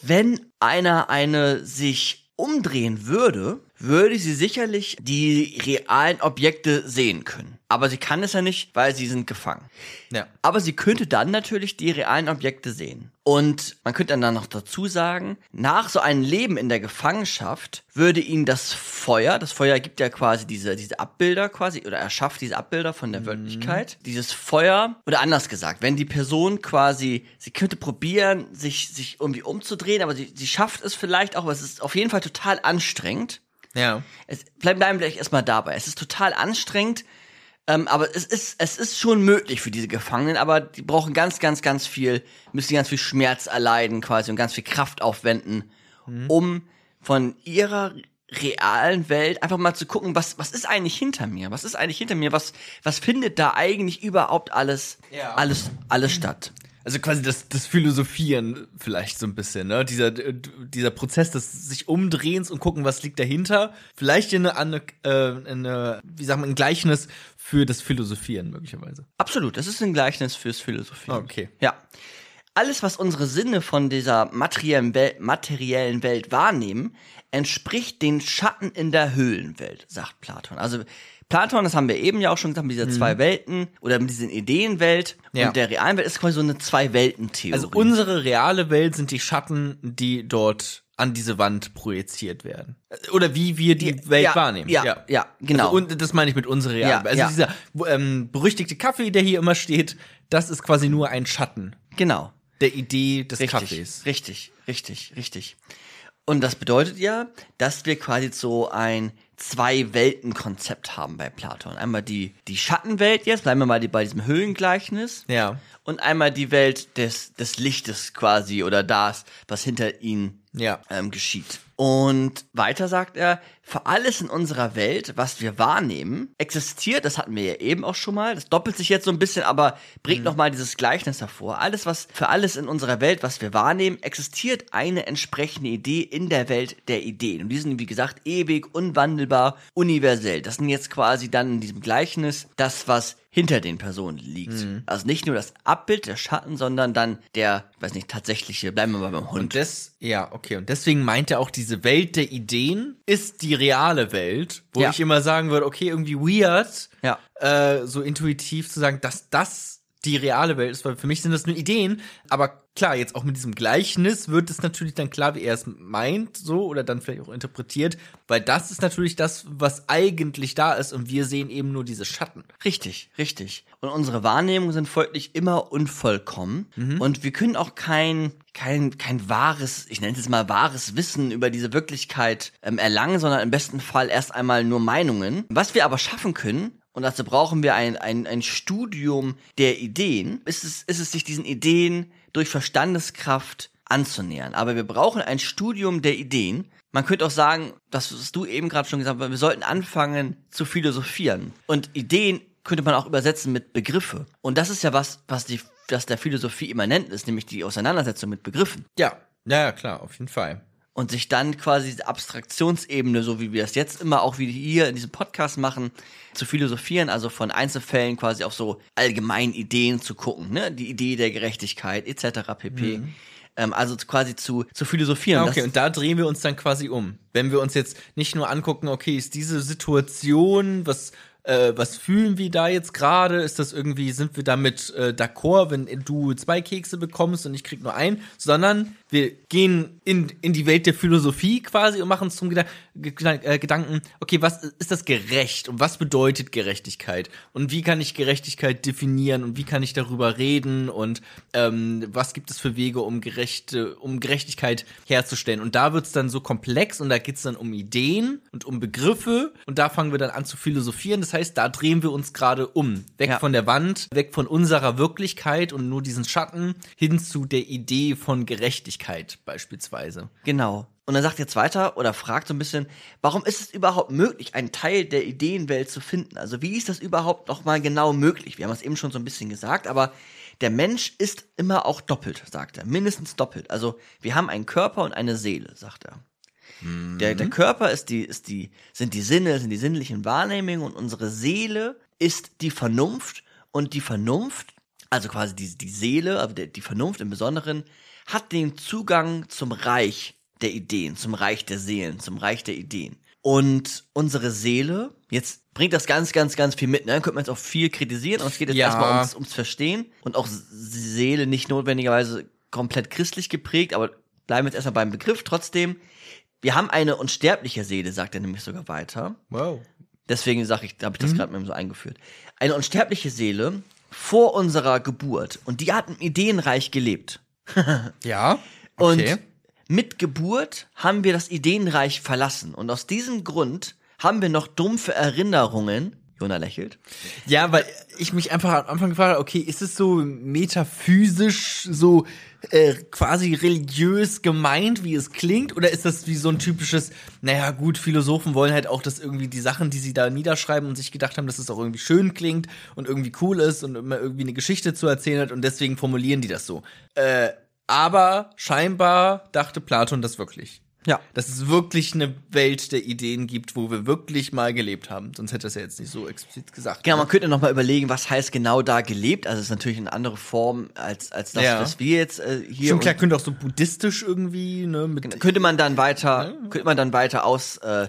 Wenn einer eine sich umdrehen würde, würde sie sicherlich die realen Objekte sehen können. Aber sie kann es ja nicht, weil sie sind gefangen. Ja. Aber sie könnte dann natürlich die realen Objekte sehen. Und man könnte dann noch dazu sagen, nach so einem Leben in der Gefangenschaft würde ihnen das Feuer, das Feuer gibt ja quasi diese, diese Abbilder quasi, oder erschafft diese Abbilder von der Wirklichkeit. Dieses Feuer, oder anders gesagt, wenn die Person quasi, sie könnte probieren, sich, sich irgendwie umzudrehen, aber sie, sie schafft es vielleicht auch, aber es ist auf jeden Fall total anstrengend. Ja. Es bleiben bleiben gleich erstmal dabei. Es ist total anstrengend, ähm, aber es ist, es ist schon möglich für diese Gefangenen, aber die brauchen ganz, ganz, ganz viel, müssen ganz viel Schmerz erleiden quasi und ganz viel Kraft aufwenden, um von ihrer realen Welt einfach mal zu gucken, was, was ist eigentlich hinter mir? Was ist eigentlich hinter mir? Was, was findet da eigentlich überhaupt alles, Ja. alles, alles statt? Also quasi das, das Philosophieren vielleicht so ein bisschen, ne? Dieser, dieser Prozess des sich Umdrehens und gucken, was liegt dahinter. Vielleicht eine, eine, äh, eine wie sagt man, ein Gleichnis für das Philosophieren möglicherweise. Absolut, das ist ein Gleichnis fürs Philosophieren. Okay. Ja. Alles, was unsere Sinne von dieser materiellen Welt, materiellen Welt wahrnehmen, entspricht den Schatten in der Höhlenwelt, sagt Platon. Also Platon, das haben wir eben ja auch schon gesagt, mit dieser zwei Welten oder mit diesen Ideenwelt Mhm. Ja. und der realen Welt ist quasi so eine Zwei-Welten-Theorie. Also unsere reale Welt sind die Schatten, die dort an diese Wand projiziert werden. Oder wie wir die Welt ja, wahrnehmen. ja, ja, genau. Also, und das meine ich mit unserer realen Ja, Welt. Also ja. dieser ähm, berüchtigte Kaffee, der hier immer steht, das ist quasi nur ein Schatten genau. der Idee des Richtig, Kaffees. richtig, richtig, richtig. Und das bedeutet ja, dass wir quasi so ein Zwei-Welten-Konzept haben bei Platon. Einmal die, die Schattenwelt jetzt, bleiben wir mal die, bei diesem Höhlengleichnis. Ja. Und einmal die Welt des, des Lichtes quasi oder das, was hinter ihnen Ja. ähm, geschieht. Und weiter sagt er, für alles in unserer Welt, was wir wahrnehmen, existiert, das hatten wir ja eben auch schon mal, das doppelt sich jetzt so ein bisschen, aber bringt noch mal dieses Gleichnis hervor. Alles, was, für alles in unserer Welt, was wir wahrnehmen, existiert eine entsprechende Idee in der Welt der Ideen. Und die sind, wie gesagt, ewig, unwandelbar, universell. Das sind jetzt quasi dann in diesem Gleichnis das, was hinter den Personen liegt. Also nicht nur das Abbild, der Schatten, sondern dann der, weiß nicht, tatsächliche, bleiben wir mal beim Hund. Und das, ja, okay. Und deswegen meint er auch, diese Welt der Ideen ist die reale Welt, wo Ja. ich immer sagen würde, okay, irgendwie weird, Ja. äh, so intuitiv zu sagen, dass das die reale Welt ist, weil für mich sind das nur Ideen, aber klar, jetzt auch mit diesem Gleichnis wird es natürlich dann klar, wie er es meint, so oder dann vielleicht auch interpretiert, weil das ist natürlich das, was eigentlich da ist und wir sehen eben nur diese Schatten. Richtig, richtig. Und unsere Wahrnehmungen sind folglich immer unvollkommen Mhm. und wir können auch kein kein kein wahres, ich nenne es jetzt mal wahres Wissen über diese Wirklichkeit ähm, erlangen, sondern im besten Fall erst einmal nur Meinungen. Was wir aber schaffen können, und dazu brauchen wir ein, ein, ein Studium der Ideen, ist es, ist es sich diesen Ideen durch Verstandeskraft anzunähern. Aber wir brauchen ein Studium der Ideen. Man könnte auch sagen, das, was du eben gerade schon gesagt hast, wir sollten anfangen zu philosophieren. Und Ideen könnte man auch übersetzen mit Begriffe. Und das ist ja was, was die, was der Philosophie immanent ist, nämlich die Auseinandersetzung mit Begriffen. Ja, ja, ja, klar, auf jeden Fall. Und sich dann quasi diese Abstraktionsebene, so wie wir es jetzt immer auch wie hier in diesem Podcast machen, zu philosophieren, also von Einzelfällen quasi auf so allgemeinen Ideen zu gucken, ne? Die Idee der Gerechtigkeit etc. pp. Ähm, also quasi zu, zu philosophieren. Ja, okay, und da drehen wir uns dann quasi um. Wenn wir uns jetzt nicht nur angucken, okay, ist diese Situation, was, äh, was fühlen wir da jetzt gerade? Ist das irgendwie, sind wir damit äh, d'accord, wenn du zwei Kekse bekommst und ich krieg nur einen? Sondern wir gehen in, in die Welt der Philosophie quasi und machen uns zum Geda äh, Gedanken, okay, was ist das gerecht und was bedeutet Gerechtigkeit? Und wie kann ich Gerechtigkeit definieren und wie kann ich darüber reden und ähm, was gibt es für Wege, um gerechte, um Gerechtigkeit herzustellen? Und da wird's dann so komplex und da geht's dann um Ideen und um Begriffe und da fangen wir dann an zu philosophieren. Das heißt, da drehen wir uns gerade um. Weg Ja. von der Wand, weg von unserer Wirklichkeit und nur diesen Schatten hin zu der Idee von Gerechtigkeit beispielsweise. Genau. Und er sagt jetzt weiter oder fragt so ein bisschen, warum ist es überhaupt möglich, einen Teil der Ideenwelt zu finden? Also wie ist das überhaupt noch mal genau möglich? Wir haben es eben schon so ein bisschen gesagt, aber der Mensch ist immer auch doppelt, sagt er, mindestens doppelt. Also wir haben einen Körper und eine Seele, sagt er. Der, der Körper ist die, ist die, sind die Sinne, sind die sinnlichen Wahrnehmungen und unsere Seele ist die Vernunft und die Vernunft, also quasi die, die Seele, aber der, die Vernunft im Besonderen, hat den Zugang zum Reich der Ideen, zum Reich der Seelen, zum Reich der Ideen. Und unsere Seele, jetzt bringt das ganz, ganz, ganz viel mit, ne? Könnte man jetzt auch viel kritisieren, aber es geht jetzt Ja. erstmal ums, ums Verstehen und auch Seele nicht notwendigerweise komplett christlich geprägt, aber bleiben wir jetzt erstmal beim Begriff. Trotzdem, wir haben eine unsterbliche Seele, sagt er nämlich sogar weiter. Wow. Deswegen sage ich, habe ich Mhm. das gerade mal so eingeführt. Eine unsterbliche Seele vor unserer Geburt und die hat im Ideenreich gelebt. Ja. Und Okay. mit Geburt haben wir das Ideenreich verlassen. Und aus diesem Grund haben wir noch dumpfe Erinnerungen. Jona lächelt. Ja, weil ich mich einfach am Anfang gefragt habe, okay, ist es so metaphysisch, so äh, quasi religiös gemeint, wie es klingt? Oder ist das wie so ein typisches, naja gut, Philosophen wollen halt auch, dass irgendwie die Sachen, die sie da niederschreiben und sich gedacht haben, dass es auch irgendwie schön klingt und irgendwie cool ist und immer irgendwie eine Geschichte zu erzählen hat und deswegen formulieren die das so. Äh, aber scheinbar dachte Platon das wirklich. Ja. Dass es wirklich eine Welt der Ideen gibt, wo wir wirklich mal gelebt haben. Sonst hätte er es ja jetzt nicht so explizit gesagt. Genau, man könnte noch mal überlegen, was heißt genau da gelebt. Also es ist natürlich eine andere Form als, als das, Ja. was wir jetzt äh, hier. Schon klar, könnte auch so buddhistisch irgendwie, ne? Mit, könnte man dann weiter, könnte man dann weiter aus äh,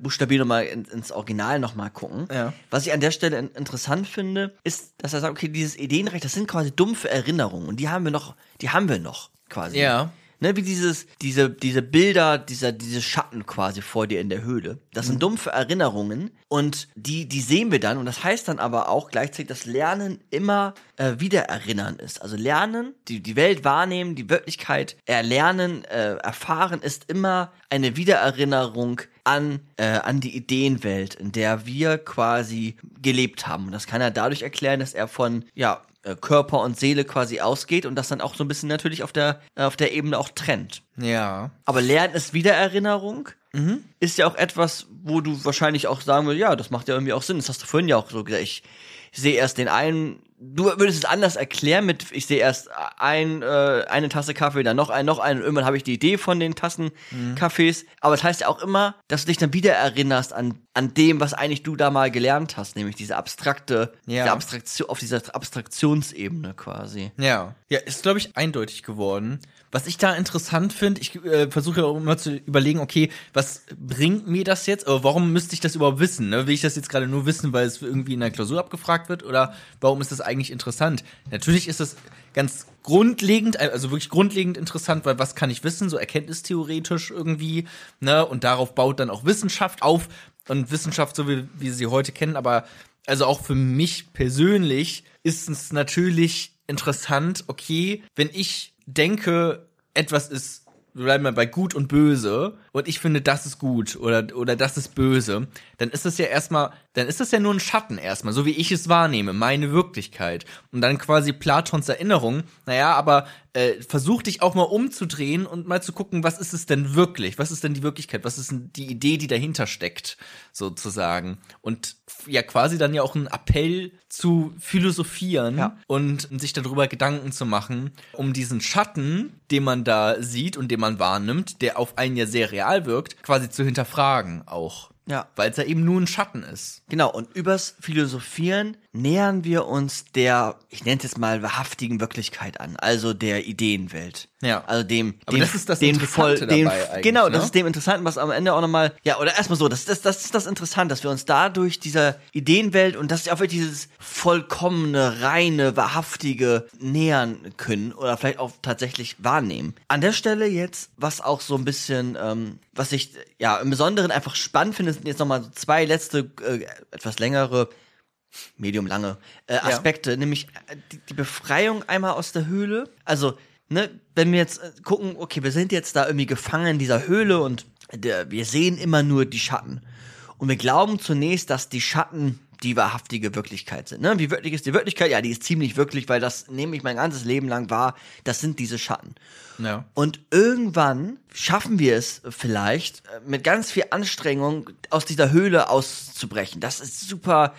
buchstabieren nochmal in, ins Original nochmal gucken. Ja. Was ich an der Stelle in, interessant finde, ist, dass er sagt, okay, dieses Ideenrecht, das sind quasi dumpfe Erinnerungen und die haben wir noch, die haben wir noch quasi. Ja. Ne, wie dieses, diese, diese Bilder, dieser, diese Schatten quasi vor dir in der Höhle. Das sind dumpfe Erinnerungen und die, die sehen wir dann und das heißt dann aber auch gleichzeitig, dass Lernen immer äh, Wiedererinnern ist. Also Lernen, die, die Welt wahrnehmen, die Wirklichkeit erlernen, äh, erfahren ist immer eine Wiedererinnerung an, äh, an die Ideenwelt, in der wir quasi gelebt haben. Und das kann er dadurch erklären, dass er von, ja, Körper und Seele quasi ausgeht und das dann auch so ein bisschen natürlich auf der, äh, auf der Ebene auch trennt. Ja. Aber Lernen ist Wiedererinnerung. Ist ja auch etwas, wo du wahrscheinlich auch sagen würdest, ja, das macht ja irgendwie auch Sinn. Das hast du vorhin ja auch so gesagt. Ich sehe erst den einen, du würdest es anders erklären mit, ich sehe erst ein, äh, eine Tasse Kaffee, dann noch einen, noch einen und irgendwann habe ich die Idee von den Tassen Kaffees. Aber es heißt ja auch immer, dass du dich dann wieder erinnerst an, an dem, was eigentlich du da mal gelernt hast, nämlich diese abstrakte, Ja. diese Abstraktion, auf dieser Abstraktionsebene quasi. Ja. Ja, ist, glaube ich, eindeutig geworden. Was ich da interessant finde, ich äh, versuche immer zu überlegen, okay, was bringt mir das jetzt? Aber warum müsste ich das überhaupt wissen? Ne? Will ich das jetzt gerade nur wissen, weil es irgendwie in der Klausur abgefragt gefragt wird oder warum ist das eigentlich interessant? Natürlich ist es ganz grundlegend, also wirklich grundlegend interessant, weil was kann ich wissen, so erkenntnistheoretisch irgendwie, ne? Und darauf baut dann auch Wissenschaft auf und Wissenschaft, so wie wir sie heute kennen, aber also auch für mich persönlich ist es natürlich interessant, okay, wenn ich denke, etwas ist wir bleiben mal bei gut und böse und ich finde, das ist gut oder, oder das ist böse, dann ist das ja erstmal, dann ist das ja nur ein Schatten erstmal, so wie ich es wahrnehme, meine Wirklichkeit. Und dann quasi Platons Erinnerung, naja, aber äh, versuch dich auch mal umzudrehen und mal zu gucken, was ist es denn wirklich? Was ist denn die Wirklichkeit? Was ist denn die Idee, die dahinter steckt, sozusagen? Und ja, quasi dann ja auch ein Appell zu philosophieren ja. und sich darüber Gedanken zu machen, um diesen Schatten, den man da sieht und den man wahrnimmt, der auf einen ja sehr real wirkt, quasi zu hinterfragen auch. Ja. Weil es ja eben nur ein Schatten ist. Genau, und übers Philosophieren nähern wir uns der, ich nenne es jetzt mal, wahrhaftigen Wirklichkeit an, also der Ideenwelt. Ja. Also dem, Aber dem das ist das den voll, den, dabei genau, ne? das ist dem Interessanten, was am Ende auch nochmal, ja, oder erstmal so, das, das, das ist das Interessante, dass wir uns dadurch dieser Ideenwelt und das ist auch wirklich dieses vollkommene, reine, wahrhaftige nähern können oder vielleicht auch tatsächlich wahrnehmen. An der Stelle jetzt, was auch so ein bisschen, ähm, was ich ja im Besonderen einfach spannend finde, sind jetzt nochmal so zwei letzte, äh, etwas längere medium lange äh, Aspekte, ja. nämlich äh, die, die, Befreiung einmal aus der Höhle. Also, ne, wenn wir jetzt äh, gucken, okay, wir sind jetzt da irgendwie gefangen in dieser Höhle und der, wir sehen immer nur die Schatten. Und wir glauben zunächst, dass die Schatten die wahrhaftige Wirklichkeit sind. Ne? Wie wirklich ist die Wirklichkeit? Ja, die ist ziemlich wirklich, weil das nehme ich mein ganzes Leben lang wahr. Das sind diese Schatten. Ja. Und irgendwann schaffen wir es vielleicht äh, mit ganz viel Anstrengung aus dieser Höhle auszubrechen. Das ist super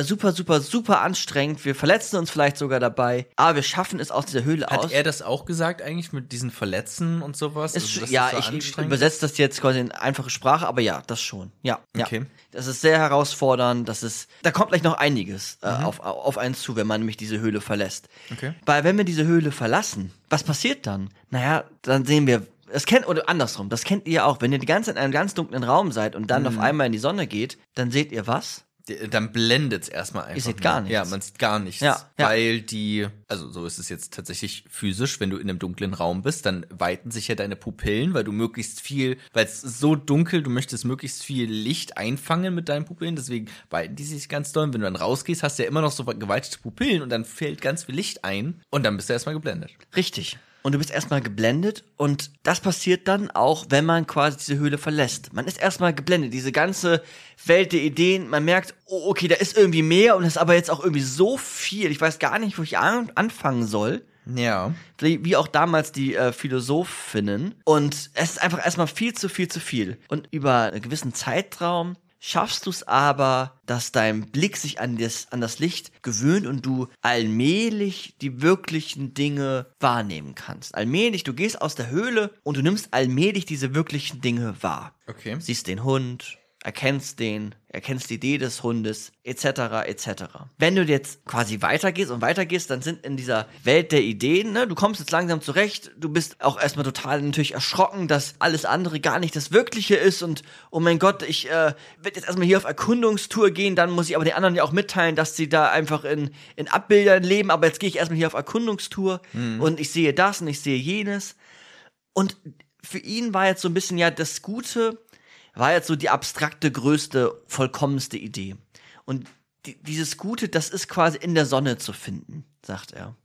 super, super, super anstrengend. Wir verletzen uns vielleicht sogar dabei, aber wir schaffen es aus dieser Höhle Hat aus. Hat er das auch gesagt eigentlich mit diesen Verletzen und sowas? Ist, also, ja, so ich, übersetze das jetzt quasi in einfache Sprache, aber ja, das schon. Ja, okay. Ja. Das ist sehr herausfordernd. Das ist, da kommt gleich noch einiges äh, mhm. auf, auf einen zu, wenn man nämlich diese Höhle verlässt. Okay. Weil wenn wir diese Höhle verlassen, was passiert dann? Naja, dann sehen wir das kennt, oder andersrum, das kennt ihr auch. Wenn ihr die ganze Zeit in einem ganz dunklen Raum seid und dann mhm. auf einmal in die Sonne geht, dann seht ihr was? Dann blendet es erstmal einfach. Ihr seht gar nichts. Ja, man sieht gar nichts. Ja, weil die, also so ist es jetzt tatsächlich physisch, wenn du in einem dunklen Raum bist, dann weiten sich ja deine Pupillen, weil du möglichst viel, weil es so dunkel, du möchtest möglichst viel Licht einfangen mit deinen Pupillen, deswegen weiten die sich ganz doll. Wenn du dann rausgehst, hast du ja immer noch so geweitete Pupillen und dann fällt ganz viel Licht ein und dann bist du erstmal geblendet. Richtig und du bist erstmal geblendet und das passiert dann auch, wenn man quasi diese Höhle verlässt. Man ist erstmal geblendet, diese ganze Welt der Ideen, man merkt, oh, okay, da ist irgendwie mehr und es ist aber jetzt auch irgendwie so viel, ich weiß gar nicht, wo ich an anfangen soll. Ja. Wie, auch damals die äh, Philosophinnen. Und es ist einfach erstmal viel zu viel zu viel. Und über einen gewissen Zeitraum Schaffst du es aber, dass dein Blick sich an das, an das Licht gewöhnt und du allmählich die wirklichen Dinge wahrnehmen kannst. Allmählich, du gehst aus der Höhle und du nimmst allmählich diese wirklichen Dinge wahr. Okay. Siehst den Hund, erkennst den, erkennst die Idee des Hundes, etc., etc. Wenn du jetzt quasi weitergehst und weitergehst, dann sind in dieser Welt der Ideen, ne, du kommst jetzt langsam zurecht, du bist auch erstmal total natürlich erschrocken, dass alles andere gar nicht das Wirkliche ist und oh mein Gott, ich äh, werde jetzt erstmal hier auf Erkundungstour gehen, dann muss ich aber den anderen ja auch mitteilen, dass sie da einfach in, in Abbildern leben, aber jetzt gehe ich erstmal hier auf Erkundungstour mhm. und ich sehe das und ich sehe jenes. Und für ihn war jetzt so ein bisschen ja das Gute, war jetzt so die abstrakte, größte, vollkommenste Idee. Und die, dieses Gute, das ist quasi in der Sonne zu finden, sagt er.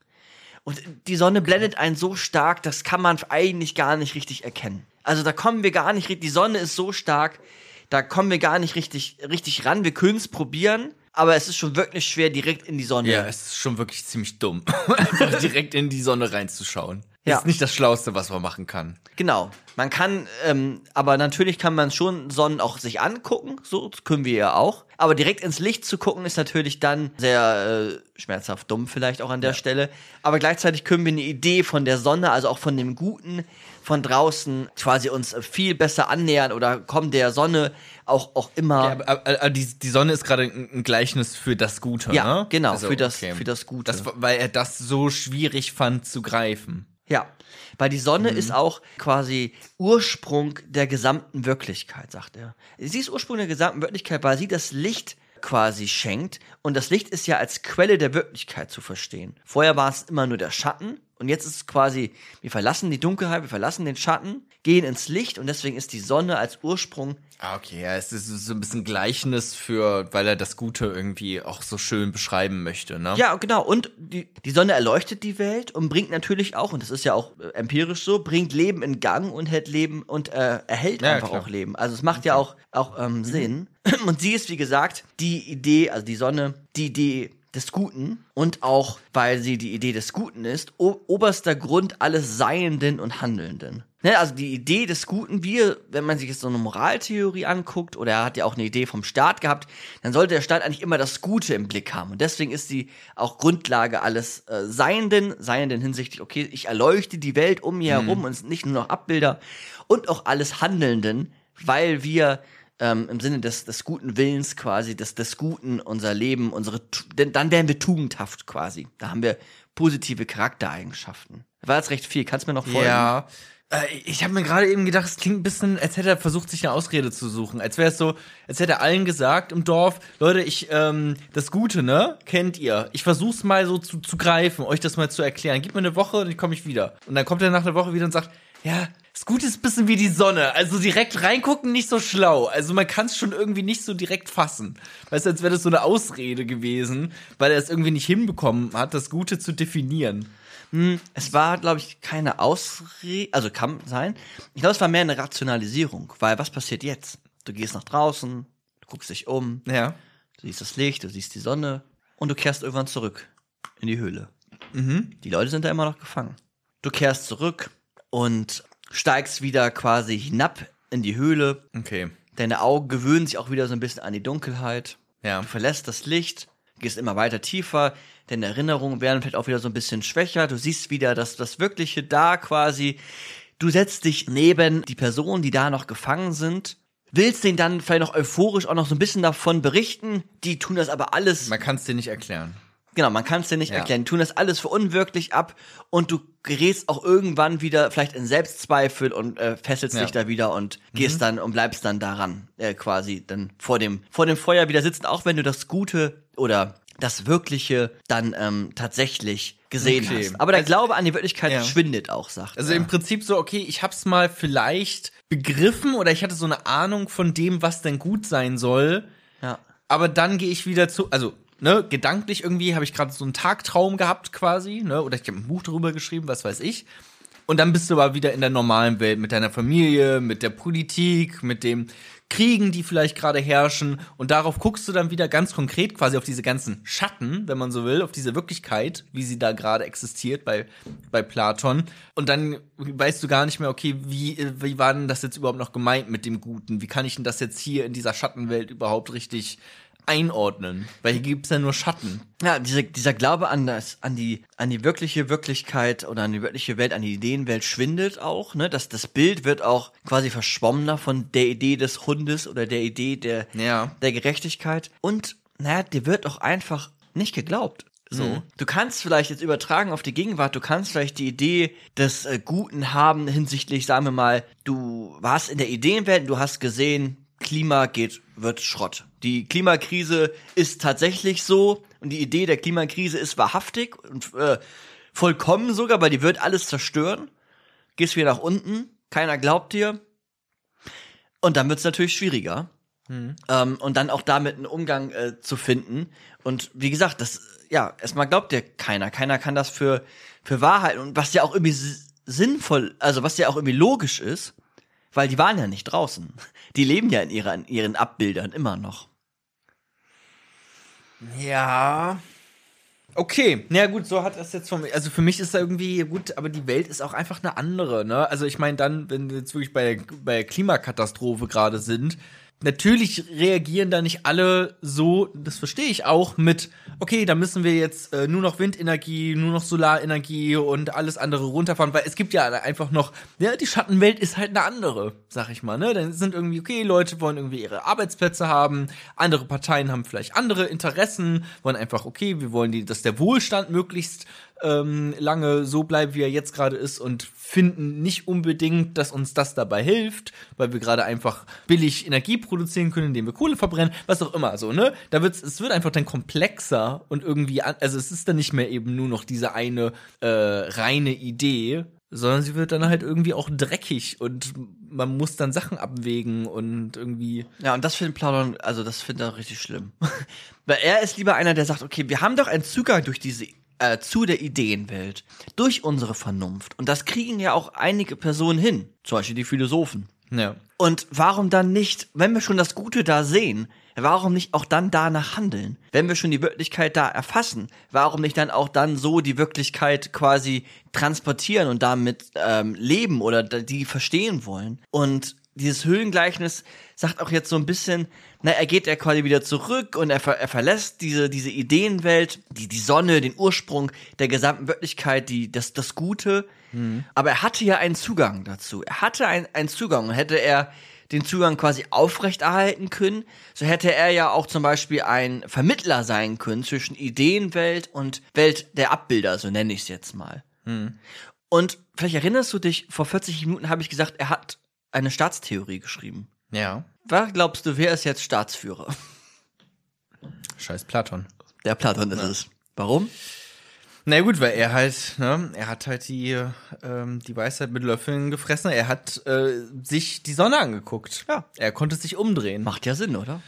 Und die Sonne blendet einen so stark, das kann man eigentlich gar nicht richtig erkennen. Also da kommen wir gar nicht, richtig, die Sonne ist so stark, da kommen wir gar nicht richtig, richtig ran. Wir können es probieren, aber es ist schon wirklich schwer, direkt in die Sonne. Ja, es ist schon wirklich ziemlich dumm, direkt in die Sonne reinzuschauen. Ja. Ist nicht das Schlauste, was man machen kann. Genau. Man kann, ähm, aber natürlich kann man schon Sonnen auch sich angucken, so können wir ja auch. Aber direkt ins Licht zu gucken, ist natürlich dann sehr äh, schmerzhaft dumm vielleicht auch an der ja. Stelle. Aber gleichzeitig können wir eine Idee von der Sonne, also auch von dem Guten von draußen quasi uns viel besser annähern oder kommen der Sonne auch, auch immer. Ja, aber, aber die, die Sonne ist gerade ein Gleichnis für das Gute, ja, ne? genau, also, für, das, okay. für das Gute. Das, weil er das so schwierig fand zu greifen. Ja, weil die Sonne mhm. ist auch quasi Ursprung der gesamten Wirklichkeit, sagt er. Sie ist Ursprung der gesamten Wirklichkeit, weil sie das Licht quasi schenkt. Und das Licht ist ja als Quelle der Wirklichkeit zu verstehen. Vorher war es immer nur der Schatten und jetzt ist es quasi, wir verlassen die Dunkelheit, wir verlassen den Schatten, gehen ins Licht und deswegen ist die Sonne als Ursprung Ah, okay, ja, es ist so ein bisschen Gleichnis für, weil er das Gute irgendwie auch so schön beschreiben möchte, ne? Ja, genau. Und die, die Sonne erleuchtet die Welt und bringt natürlich auch, und das ist ja auch äh, empirisch so, bringt Leben in Gang und hält Leben und äh, erhält Ja, einfach klar. auch Leben. Also es macht ja auch, auch ähm, Sinn. Und sie ist, wie gesagt, die Idee, also die Sonne, die Idee des Guten und auch, weil sie die Idee des Guten ist, oberster Grund alles Seienden und Handelnden. Ne, also die Idee des Guten, wie, wenn man sich jetzt so eine Moraltheorie anguckt, oder er hat ja auch eine Idee vom Staat gehabt, dann sollte der Staat eigentlich immer das Gute im Blick haben. Und deswegen ist sie auch Grundlage alles äh, Seienden, Seienden hinsichtlich, okay, ich erleuchte die Welt um mir herum und nicht nur noch Abbilder und auch alles Handelnden, weil wir ähm, im Sinne des, des guten Willens quasi, des, des Guten unser Leben, unsere, denn dann wären wir tugendhaft quasi. Da haben wir positive Charaktereigenschaften. War jetzt recht viel. Kannst du mir noch folgen? Ja. Äh, Ich habe mir gerade eben gedacht, es klingt ein bisschen, als hätte er versucht, sich eine Ausrede zu suchen. Als wäre es so, als hätte er allen gesagt im Dorf, Leute, ich, ähm, das Gute, ne, kennt ihr. Ich versuch's mal so zu, zu greifen, euch das mal zu erklären. Gib mir eine Woche und dann komme ich wieder. Und dann kommt er nach einer Woche wieder und sagt, ja, das Gute ist ein bisschen wie die Sonne. Also direkt reingucken, nicht so schlau. Also man kann es schon irgendwie nicht so direkt fassen. Weißt du, als wäre das so eine Ausrede gewesen, weil er es irgendwie nicht hinbekommen hat, das Gute zu definieren. Es war, glaube ich, keine Ausrede, also kann sein. Ich glaube, es war mehr eine Rationalisierung, weil was passiert jetzt? Du gehst nach draußen, du guckst dich um, Ja. du siehst das Licht, du siehst die Sonne und du kehrst irgendwann zurück in die Höhle. Die Leute sind da immer noch gefangen. Du kehrst zurück und steigst wieder quasi hinab in die Höhle. Okay. Deine Augen gewöhnen sich auch wieder so ein bisschen an die Dunkelheit. Ja. Du verlässt das Licht, gehst immer weiter tiefer, deine Erinnerungen werden vielleicht auch wieder so ein bisschen schwächer. Du siehst wieder das, das Wirkliche da quasi. Du setzt dich neben die Personen, die da noch gefangen sind. Willst denen dann vielleicht noch euphorisch auch noch so ein bisschen davon berichten. Die tun das aber alles Man kann es dir nicht erklären. Genau, man kann es dir nicht Ja. erklären. Die tun das alles für unwirklich ab und du gerätst auch irgendwann wieder vielleicht in Selbstzweifel und äh, fesselst Ja. dich da wieder und gehst dann und bleibst dann daran, äh, quasi dann vor dem, vor dem Feuer wieder sitzen, auch wenn du das Gute oder das Wirkliche dann ähm, tatsächlich gesehen Okay. hast. Aber der Also- Glaube an die Wirklichkeit Ja. schwindet auch, sagt Also er. im Prinzip so, okay, ich hab's mal vielleicht begriffen oder ich hatte so eine Ahnung von dem, was denn gut sein soll, ja. aber dann gehe ich wieder zu, also ne, gedanklich irgendwie habe ich gerade so einen Tagtraum gehabt quasi, ne, oder ich habe ein Buch darüber geschrieben, was weiß ich. Und dann bist du aber wieder in der normalen Welt mit deiner Familie, mit der Politik, mit dem Kriegen, die vielleicht gerade herrschen. Und darauf guckst du dann wieder ganz konkret quasi auf diese ganzen Schatten, wenn man so will, auf diese Wirklichkeit, wie sie da gerade existiert bei, bei Platon. Und dann weißt du gar nicht mehr, okay, wie, wie war denn das jetzt überhaupt noch gemeint mit dem Guten? Wie kann ich denn das jetzt hier in dieser Schattenwelt überhaupt richtig einordnen? Weil hier gibt's ja nur Schatten. Ja, dieser, dieser Glaube an das, an die, an die wirkliche Wirklichkeit oder an die wirkliche Welt, an die Ideenwelt schwindet auch, ne? Das, das Bild wird auch quasi verschwommener von der Idee des Hundes oder der Idee der, Ja. der Gerechtigkeit. Und, naja, dir wird auch einfach nicht geglaubt. So. Mhm. Du kannst vielleicht jetzt übertragen auf die Gegenwart, du kannst vielleicht die Idee des äh, Guten haben hinsichtlich, sagen wir mal, du warst in der Ideenwelt, du hast gesehen, Klima geht, wird Schrott. Die Klimakrise ist tatsächlich so und die Idee der Klimakrise ist wahrhaftig und äh, vollkommen sogar, weil die wird alles zerstören. Gehst wieder nach unten, keiner glaubt dir. Und dann wird's natürlich schwieriger. Ähm, und dann auch damit einen Umgang äh, zu finden. Und wie gesagt, das, ja, erstmal glaubt dir keiner. Keiner kann das für, für Wahrheit. Und was ja auch irgendwie sinnvoll, also was ja auch irgendwie logisch ist, weil die waren ja nicht draußen. Die leben ja in, ihrer, ihren Abbildern immer noch. Ja. Okay, na gut, so hat das jetzt von Also für mich ist da irgendwie gut, aber die Welt ist auch einfach eine andere, ne? Also ich meine dann, wenn wir jetzt wirklich bei der, bei der Klimakatastrophe gerade sind, natürlich reagieren da nicht alle so, das verstehe ich auch, mit, okay, da müssen wir jetzt äh, nur noch Windenergie, nur noch Solarenergie und alles andere runterfahren, weil es gibt ja einfach noch, ja, die Schattenwelt ist halt eine andere, sag ich mal, ne? Dann sind irgendwie, okay, Leute wollen irgendwie ihre Arbeitsplätze haben, andere Parteien haben vielleicht andere Interessen, wollen einfach, okay, wir wollen die, dass der Wohlstand möglichst ähm, lange so bleiben, wie er jetzt gerade ist und finden nicht unbedingt, dass uns das dabei hilft, weil wir gerade einfach billig Energie produzieren können, indem wir Kohle verbrennen, was auch immer so, ne? Da wird's, es wird einfach dann komplexer und irgendwie, also es ist dann nicht mehr eben nur noch diese eine äh, reine Idee, sondern sie wird dann halt irgendwie auch dreckig und man muss dann Sachen abwägen und irgendwie. Ja, und das findet Platon, also das findet er richtig schlimm. Weil er ist lieber einer, der sagt, okay, wir haben doch einen Zugang durch diese äh, zu der Ideenwelt, durch unsere Vernunft. Und das kriegen ja auch einige Personen hin, zum Beispiel die Philosophen. Ja. Und warum dann nicht, wenn wir schon das Gute da sehen, warum nicht auch dann danach handeln? Wenn wir schon die Wirklichkeit da erfassen, warum nicht dann auch dann so die Wirklichkeit quasi transportieren und damit ähm, leben oder die verstehen wollen? Und dieses Höhlengleichnis sagt auch jetzt so ein bisschen, na, er geht ja quasi wieder zurück und er, ver er verlässt diese, diese Ideenwelt, die, die Sonne, den Ursprung der gesamten Wirklichkeit, die, das, das Gute. Mhm. Aber er hatte ja einen Zugang dazu. Er hatte ein, einen Zugang und hätte er den Zugang quasi aufrechterhalten können, so hätte er ja auch zum Beispiel ein Vermittler sein können zwischen Ideenwelt und Welt der Abbilder, so nenne ich es jetzt mal. Mhm. Und vielleicht erinnerst du dich, vor 40 Minuten habe ich gesagt, er hat eine Staatstheorie geschrieben. Ja. Was glaubst du, wer ist jetzt Staatsführer? Scheiß Platon. Der Platon ist ja. es. Warum? Na gut, weil er halt, ne, er hat halt die, ähm, die Weisheit mit Löffeln gefressen. Er hat äh, sich die Sonne angeguckt. Ja. Er konnte sich umdrehen. Macht ja Sinn, oder?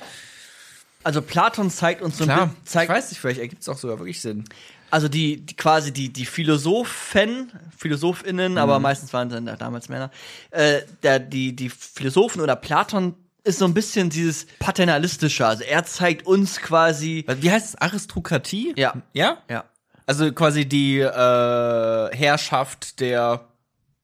Also Platon zeigt uns so ein Klar, zeigt, ich weiß nicht, vielleicht ergibt es auch sogar wirklich Sinn. Also die, die quasi die, die Philosophen, PhilosophInnen, mhm. aber meistens waren es dann damals Männer, äh, der, die, die Philosophen oder Platon ist so ein bisschen dieses paternalistische. Also er zeigt uns quasi. Wie heißt es? Aristokratie? Ja. Ja? Ja. Also quasi die äh, Herrschaft der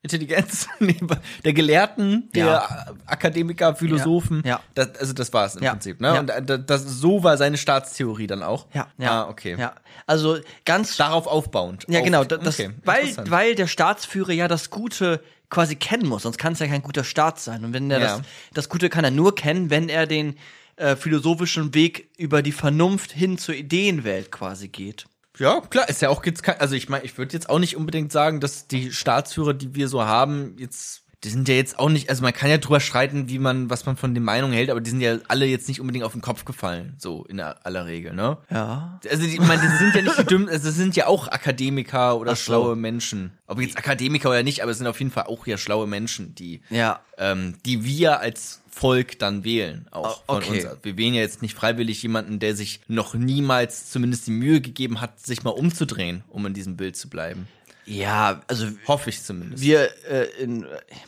Intelligenz, der Gelehrten, der ja. Akademiker, Philosophen. Ja. ja. Das, also das war es im ja. Prinzip. Ne? Und das, das, so war seine Staatstheorie dann auch. Ja. ja. Ah, okay. Ja. Also ganz darauf aufbauend. Ja, genau. Das, okay. weil, weil der Staatsführer ja das Gute quasi kennen muss, sonst kann es ja kein guter Staat sein. Und wenn er das, das Gute kann er nur kennen, wenn er den äh, philosophischen Weg über die Vernunft hin zur Ideenwelt quasi geht. Ja, klar, ist ja auch jetzt kein, also ich meine, ich würde jetzt auch nicht unbedingt sagen, dass die Staatsführer, die wir so haben, jetzt die sind ja jetzt auch nicht, also man kann ja drüber streiten, wie man, was man von den Meinungen hält, aber die sind ja alle jetzt nicht unbedingt auf den Kopf gefallen, so in aller Regel, ne? Ja. Also die, ich meine, die sind ja nicht die dümmen, also das sind ja auch Akademiker oder so. schlaue Menschen. Ob jetzt Akademiker oder nicht, aber es sind auf jeden Fall auch ja schlaue Menschen, die, ja. ähm, die wir als Volk dann wählen. Auch oh, okay. von uns. Wir wählen ja jetzt nicht freiwillig jemanden, der sich noch niemals zumindest die Mühe gegeben hat, sich mal umzudrehen, um in diesem Bild zu bleiben. Ja, also hoffe ich zumindest. Wir, äh, in,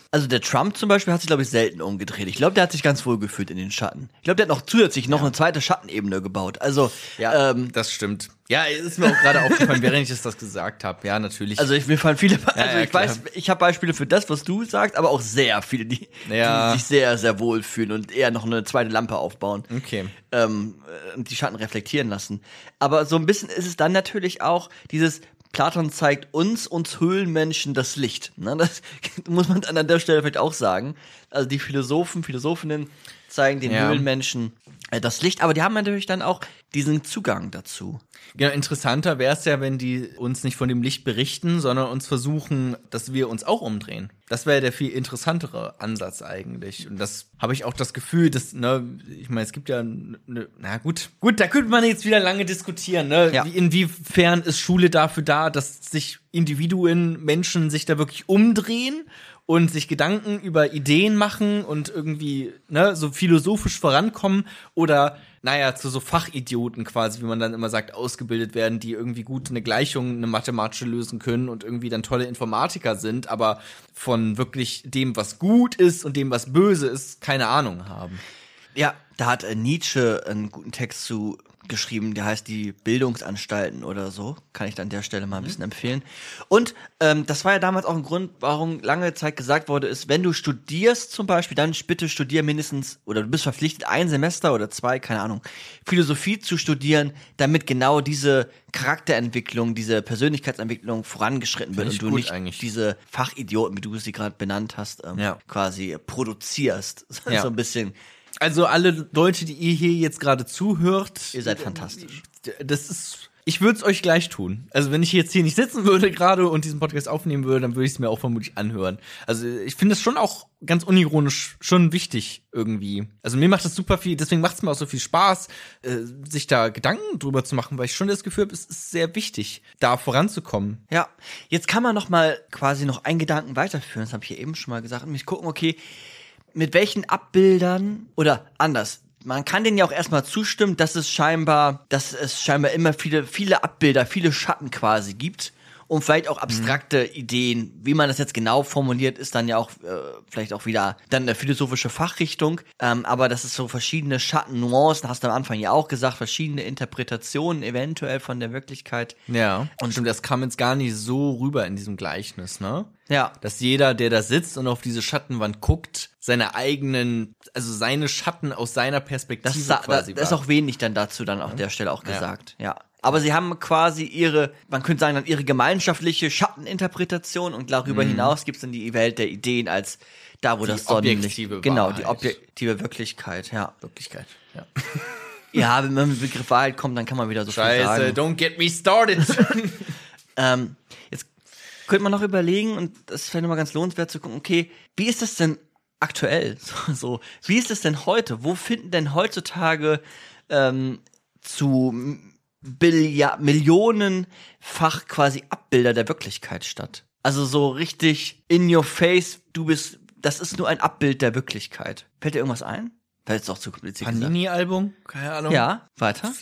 also der Trump zum Beispiel hat sich glaube ich selten umgedreht. Ich glaube, der hat sich ganz wohl gefühlt in den Schatten. Ich glaube, der hat noch zusätzlich noch ja. eine zweite Schattenebene gebaut. Also ja, ähm, das stimmt. Ja, ist mir auch gerade aufgefallen, während ich das gesagt habe. Ja, natürlich. Also ich, mir fallen viele, also ja, ja, ich klar. weiß, ich habe Beispiele für das, was du sagst, aber auch sehr viele, die, die sich sehr, sehr wohl fühlen und eher noch eine zweite Lampe aufbauen. Okay. Ähm, und die Schatten reflektieren lassen. Aber so ein bisschen ist es dann natürlich auch dieses Platon zeigt uns, uns Höhlenmenschen, das Licht. Ne? Das muss man an der Stelle vielleicht auch sagen. Also die Philosophen, Philosophinnen zeigen den ja. Höhlenmenschen äh, das Licht, aber die haben natürlich dann auch diesen Zugang dazu. Genau, interessanter wäre es ja, wenn die uns nicht von dem Licht berichten, sondern uns versuchen, dass wir uns auch umdrehen. Das wäre der viel interessantere Ansatz eigentlich. Und das habe ich auch das Gefühl, dass, ne, ich meine, es gibt ja, ne, na gut, gut, da könnte man jetzt wieder lange diskutieren, ne? Ja. Inwiefern ist Schule dafür da, dass sich Individuen, Menschen sich da wirklich umdrehen und sich Gedanken über Ideen machen und irgendwie ne, so philosophisch vorankommen oder naja, zu so Fachidioten quasi, wie man dann immer sagt, ausgebildet werden, die irgendwie gut eine Gleichung, eine mathematische lösen können und irgendwie dann tolle Informatiker sind, aber von wirklich dem, was gut ist und dem, was böse ist, keine Ahnung haben. Ja, da hat äh, Nietzsche einen guten Text zu geschrieben, der heißt die Bildungsanstalten oder so. Kann ich dann an der Stelle mal ein mhm. bisschen empfehlen. Und ähm, das war ja damals auch ein Grund, warum lange Zeit gesagt wurde, ist, wenn du studierst zum Beispiel, dann bitte studier mindestens, oder du bist verpflichtet, ein Semester oder zwei, keine Ahnung, Philosophie zu studieren, damit genau diese Charakterentwicklung, diese Persönlichkeitsentwicklung vorangeschritten wird und du nicht eigentlich. diese Fachidioten, wie du sie gerade benannt hast, ähm, ja. quasi produzierst. Ja. so ein bisschen also alle Leute, die ihr hier jetzt gerade zuhört. Ihr seid fantastisch. Das ist. Ich würde es euch gleich tun. Also wenn ich jetzt hier nicht sitzen würde gerade und diesen Podcast aufnehmen würde, dann würde ich es mir auch vermutlich anhören. Also ich finde es schon auch ganz unironisch schon wichtig irgendwie. Also mir macht das super viel, deswegen macht es mir auch so viel Spaß, äh, sich da Gedanken drüber zu machen, weil ich schon das Gefühl habe, es ist sehr wichtig, da voranzukommen. Ja, jetzt kann man noch mal quasi noch einen Gedanken weiterführen, das habe ich ja eben schon mal gesagt, und mich gucken, okay, mit welchen Abbildern oder anders, man kann denen ja auch erstmal zustimmen, dass es scheinbar, dass es scheinbar immer viele, viele Abbilder, viele Schatten quasi gibt. Und vielleicht auch abstrakte mhm. Ideen, wie man das jetzt genau formuliert, ist dann ja auch äh, vielleicht auch wieder dann eine philosophische Fachrichtung. Ähm, aber das ist so verschiedene Schatten, Nuancen, hast du am Anfang ja auch gesagt, verschiedene Interpretationen eventuell von der Wirklichkeit. Ja. Und stimmt, das kam jetzt gar nicht so rüber in diesem Gleichnis, ne? Ja. Dass jeder, der da sitzt und auf diese Schattenwand guckt, seine eigenen, also seine Schatten aus seiner Perspektive Das, da, quasi da ist auch wenig dann dazu dann an der Stelle auch gesagt. Ja. Aber sie haben quasi ihre, man könnte sagen, dann ihre gemeinschaftliche Schatteninterpretation und darüber hinaus gibt es dann die Welt der Ideen als da, wo Mhm. Die das Sonnenlicht. objektive Genau, Wahrheit. die objektive Wirklichkeit, ja. Wirklichkeit. Ja. Ja, wenn man mit dem Begriff Wahrheit kommt, dann kann man wieder so viel Scheiße, sagen. don't get me started. Ähm, jetzt könnte man noch überlegen, und das vielleicht nochmal ganz lohnenswert zu gucken, okay, wie ist das denn aktuell? So, so, wie ist es denn heute? Wo finden denn heutzutage ähm, zu Billiard Millionenfach quasi Abbilder der Wirklichkeit statt? Also so richtig in your face, du bist, das ist nur ein Abbild der Wirklichkeit. Fällt dir irgendwas ein? Fällt es doch zu kompliziert. Panini-Album? Keine Ahnung. Ja, weiter.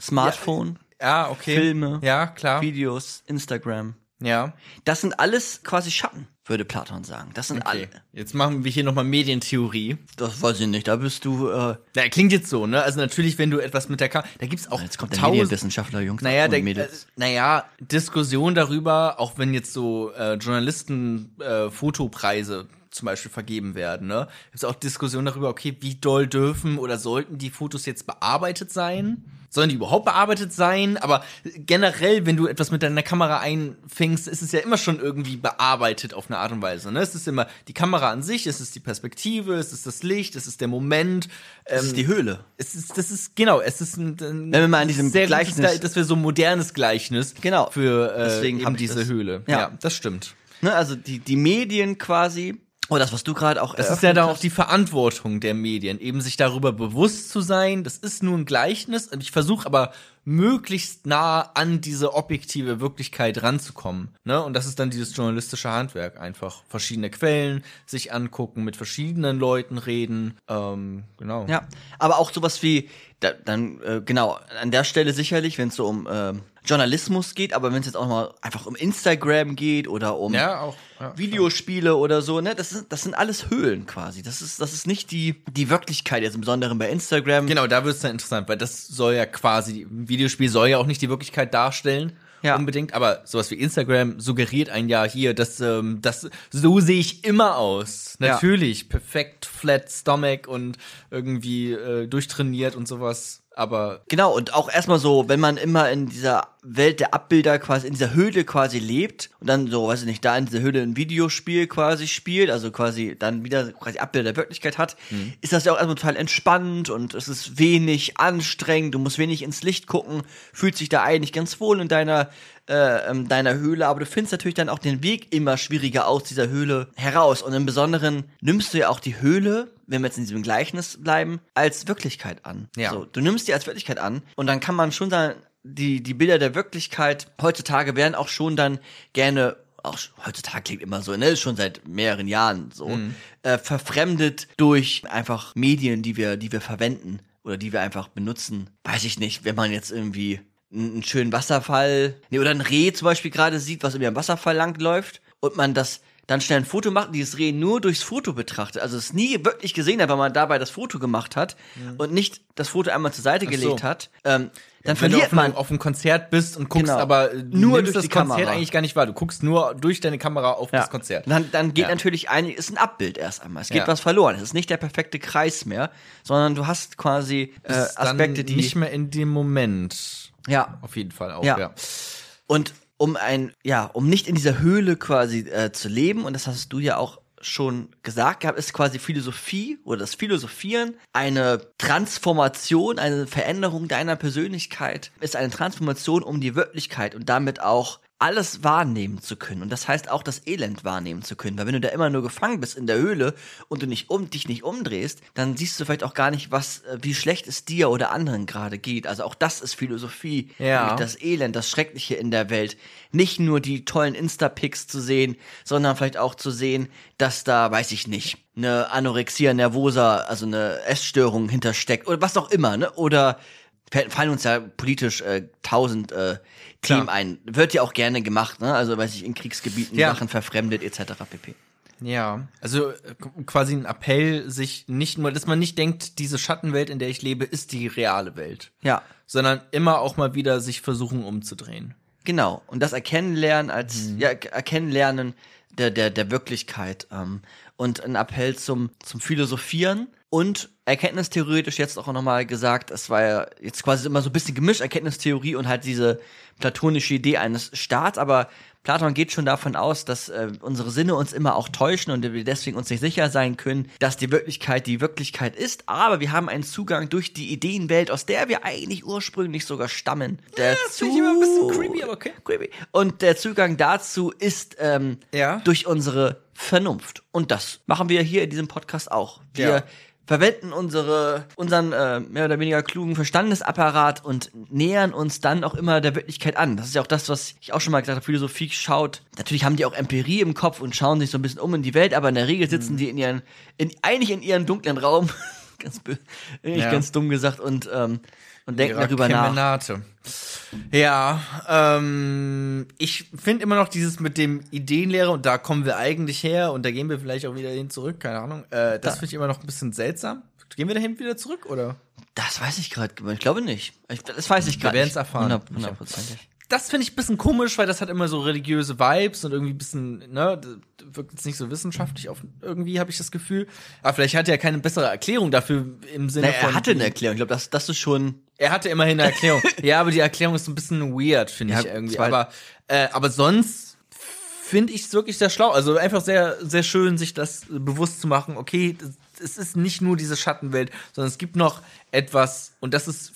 Smartphone, Ja, okay. Filme, Ja, klar. Videos, Instagram. Ja. Das sind alles quasi Schatten, würde Platon sagen. Das sind Okay. alle. Jetzt machen wir hier nochmal Medientheorie. Das weiß ich nicht. Da bist du. Äh, Na, klingt jetzt so, ne? Also natürlich, wenn du etwas mit der Kamera, da gibt's auch jetzt kommt der Medienwissenschaftler, Jungs. naja, der, äh, naja, Diskussion darüber, auch wenn jetzt so äh, Journalisten äh, Fotopreise zum Beispiel vergeben werden, ne? Gibt's auch Diskussion darüber, okay, wie doll dürfen oder sollten die Fotos jetzt bearbeitet sein? Sollen die überhaupt bearbeitet sein? Aber generell, wenn du etwas mit deiner Kamera einfängst, ist es ja immer schon irgendwie bearbeitet auf eine Art und Weise. Ne? Es ist immer die Kamera an sich, es ist die Perspektive, es ist das Licht, es ist der Moment. das ist die Höhle. Es ist, das ist, genau, es ist ein, ein Wenn wir mal an diesem sehr Gleichnis- gutes, das wäre so ein modernes Gleichnis Genau. für äh, Deswegen eben hab ich diese das- Höhle. Ja. Ja. das stimmt. Ne, also die, die Medien quasi. Oder das, was du gerade auch Das ist ja da auch die Verantwortung der Medien, eben sich darüber bewusst zu sein. Das ist nur ein Gleichnis. Ich versuche aber möglichst nah an diese objektive Wirklichkeit ranzukommen. Ne? Und das ist dann dieses journalistische Handwerk. Einfach verschiedene Quellen sich angucken, mit verschiedenen Leuten reden. Ähm, genau. Ja, aber auch sowas wie, da, dann, äh, genau, an der Stelle sicherlich, wenn es so um ähm, Journalismus geht, aber wenn es jetzt auch mal einfach um Instagram geht oder um Ja, auch. Ja, Videospiele oder so, ne, das, ist, das sind alles Höhlen quasi. Das ist, das ist nicht die, die Wirklichkeit, jetzt im Besonderen bei Instagram. Genau, da wird es dann interessant, weil das soll ja quasi, ein Videospiel soll ja auch nicht die Wirklichkeit darstellen. Ja. Unbedingt, aber sowas wie Instagram suggeriert ein ja hier, dass ähm, das so sehe ich immer aus. Ja. Natürlich, perfekt, flat stomach und irgendwie äh, durchtrainiert und sowas. Aber Genau, und auch erstmal so, wenn man immer in dieser Welt der Abbilder quasi, in dieser Höhle quasi lebt und dann so, weiß ich nicht, da in dieser Höhle ein Videospiel quasi spielt, also quasi dann wieder quasi Abbilder der Wirklichkeit hat, ist das ja auch erstmal total entspannt und es ist wenig anstrengend, du musst wenig ins Licht gucken, fühlt sich da eigentlich ganz wohl in deiner äh, ähm, deiner Höhle, aber du findest natürlich dann auch den Weg immer schwieriger aus dieser Höhle heraus. Und im Besonderen nimmst du ja auch die Höhle, wenn wir jetzt in diesem Gleichnis bleiben, als Wirklichkeit an. Ja. So, du nimmst die als Wirklichkeit an und dann kann man schon sagen, die, die Bilder der Wirklichkeit heutzutage werden auch schon dann gerne auch heutzutage klingt immer so, ne, ist schon seit mehreren Jahren so, äh, verfremdet durch einfach Medien, die wir, die wir verwenden oder die wir einfach benutzen. Weiß ich nicht, wenn man jetzt irgendwie einen einen schönen Wasserfall, nee, oder ein Reh zum Beispiel gerade sieht, was irgendwie am Wasserfall langläuft und man das dann schnell ein Foto macht und dieses Reh nur durchs Foto betrachtet, also es nie wirklich gesehen hat, weil man dabei das Foto gemacht hat und nicht das Foto einmal zur Seite so. gelegt hat, ähm, dann wenn du verliert auf, einem, man auf einem Konzert bist und guckst, Genau. aber Nur durch das die Konzert Kamera. eigentlich gar nicht wahr. Du guckst nur durch deine Kamera auf das Konzert. Dann, dann geht Ja. natürlich ein, ist ein Abbild erst einmal. Es geht Ja. was verloren. Es ist nicht der perfekte Kreis mehr, sondern du hast quasi äh, Aspekte, die nicht mehr in dem Moment. ja Auf jeden Fall auch, Ja. ja. und um ein ja um nicht in dieser Höhle quasi äh, zu leben. Und das hast du ja auch schon gesagt gehabt, ist quasi Philosophie oder das Philosophieren. Eine Transformation, eine Veränderung deiner Persönlichkeit, ist eine Transformation um die Wirklichkeit und damit auch alles wahrnehmen zu können. Und das heißt auch das Elend wahrnehmen zu können. Weil wenn du da immer nur gefangen bist in der Höhle und du nicht um, dich nicht umdrehst, dann siehst du vielleicht auch gar nicht, was, äh, wie schlecht es dir oder anderen gerade geht. Also auch das ist Philosophie. Ja. Das Elend, das Schreckliche in der Welt. Nicht nur die tollen Insta-Pics zu sehen, sondern vielleicht auch zu sehen, dass da, weiß ich nicht, eine Anorexia nervosa, also eine Essstörung hintersteckt oder was auch immer, ne? Oder fallen uns ja politisch äh, tausend äh, Themen ein. Wird ja auch gerne gemacht, ne? Also weiß ich, in Kriegsgebieten Ja. Sachen verfremdet etc. pp. Ja, also äh, quasi ein Appell, sich nicht nur, dass man nicht denkt, diese Schattenwelt, in der ich lebe, ist die reale Welt, Ja, sondern immer auch mal wieder sich versuchen umzudrehen. genau. Und das Erkennen lernen als ja Erkennen lernen der der der Wirklichkeit ähm, und ein Appell zum zum Philosophieren und erkenntnistheoretisch jetzt auch nochmal gesagt, es war ja jetzt quasi immer so ein bisschen gemischt, Erkenntnistheorie und halt diese platonische Idee eines Staats, aber Platon geht schon davon aus, dass äh, unsere Sinne uns immer auch täuschen und wir deswegen uns nicht sicher sein können, dass die Wirklichkeit die Wirklichkeit ist, aber wir haben einen Zugang durch die Ideenwelt, aus der wir eigentlich ursprünglich sogar stammen. Der finde ich immer ein bisschen creepy, aber okay. creepy. Und der Zugang dazu ist ähm, Ja. durch unsere Vernunft. Und das machen wir hier in diesem Podcast auch. Wir Ja. Verwenden unsere, unseren äh, mehr oder weniger klugen Verstandesapparat und nähern uns dann auch immer der Wirklichkeit an. Das ist ja auch das, was ich auch schon mal gesagt habe. Philosophie schaut, natürlich haben die auch Empirie im Kopf und schauen sich so ein bisschen um in die Welt, aber in der Regel sitzen Mhm. die in ihren, in, eigentlich in ihren dunklen Raum, ganz, Ja. ganz dumm gesagt, und, ähm, und denken darüber nach. Kemenate. Ja, ähm, ich finde immer noch dieses mit dem Ideenlehre und da kommen wir eigentlich her und da gehen wir vielleicht auch wieder hin zurück, keine Ahnung. Äh, das finde ich immer noch ein bisschen seltsam. Gehen wir dahin wieder zurück oder? Das weiß ich gerade, ich glaube nicht. Ich, das weiß ich gerade. werden's erfahren. Hundert- Hundertprozentig. Das finde ich ein bisschen komisch, weil das hat immer so religiöse Vibes und irgendwie ein bisschen, ne, wirkt jetzt nicht so wissenschaftlich auf, irgendwie habe ich das Gefühl. Aber vielleicht hat er ja keine bessere Erklärung dafür im Sinne Naja, von. er hatte eine Erklärung. Ich glaube, das, das ist schon. Er hatte immerhin eine Erklärung. ja, aber die Erklärung ist ein bisschen weird, finde Ja, ich irgendwie. Aber, äh, aber sonst finde ich es wirklich sehr schlau. Also einfach sehr, sehr schön, sich das bewusst zu machen. Okay, es ist nicht nur diese Schattenwelt, sondern es gibt noch etwas, und das ist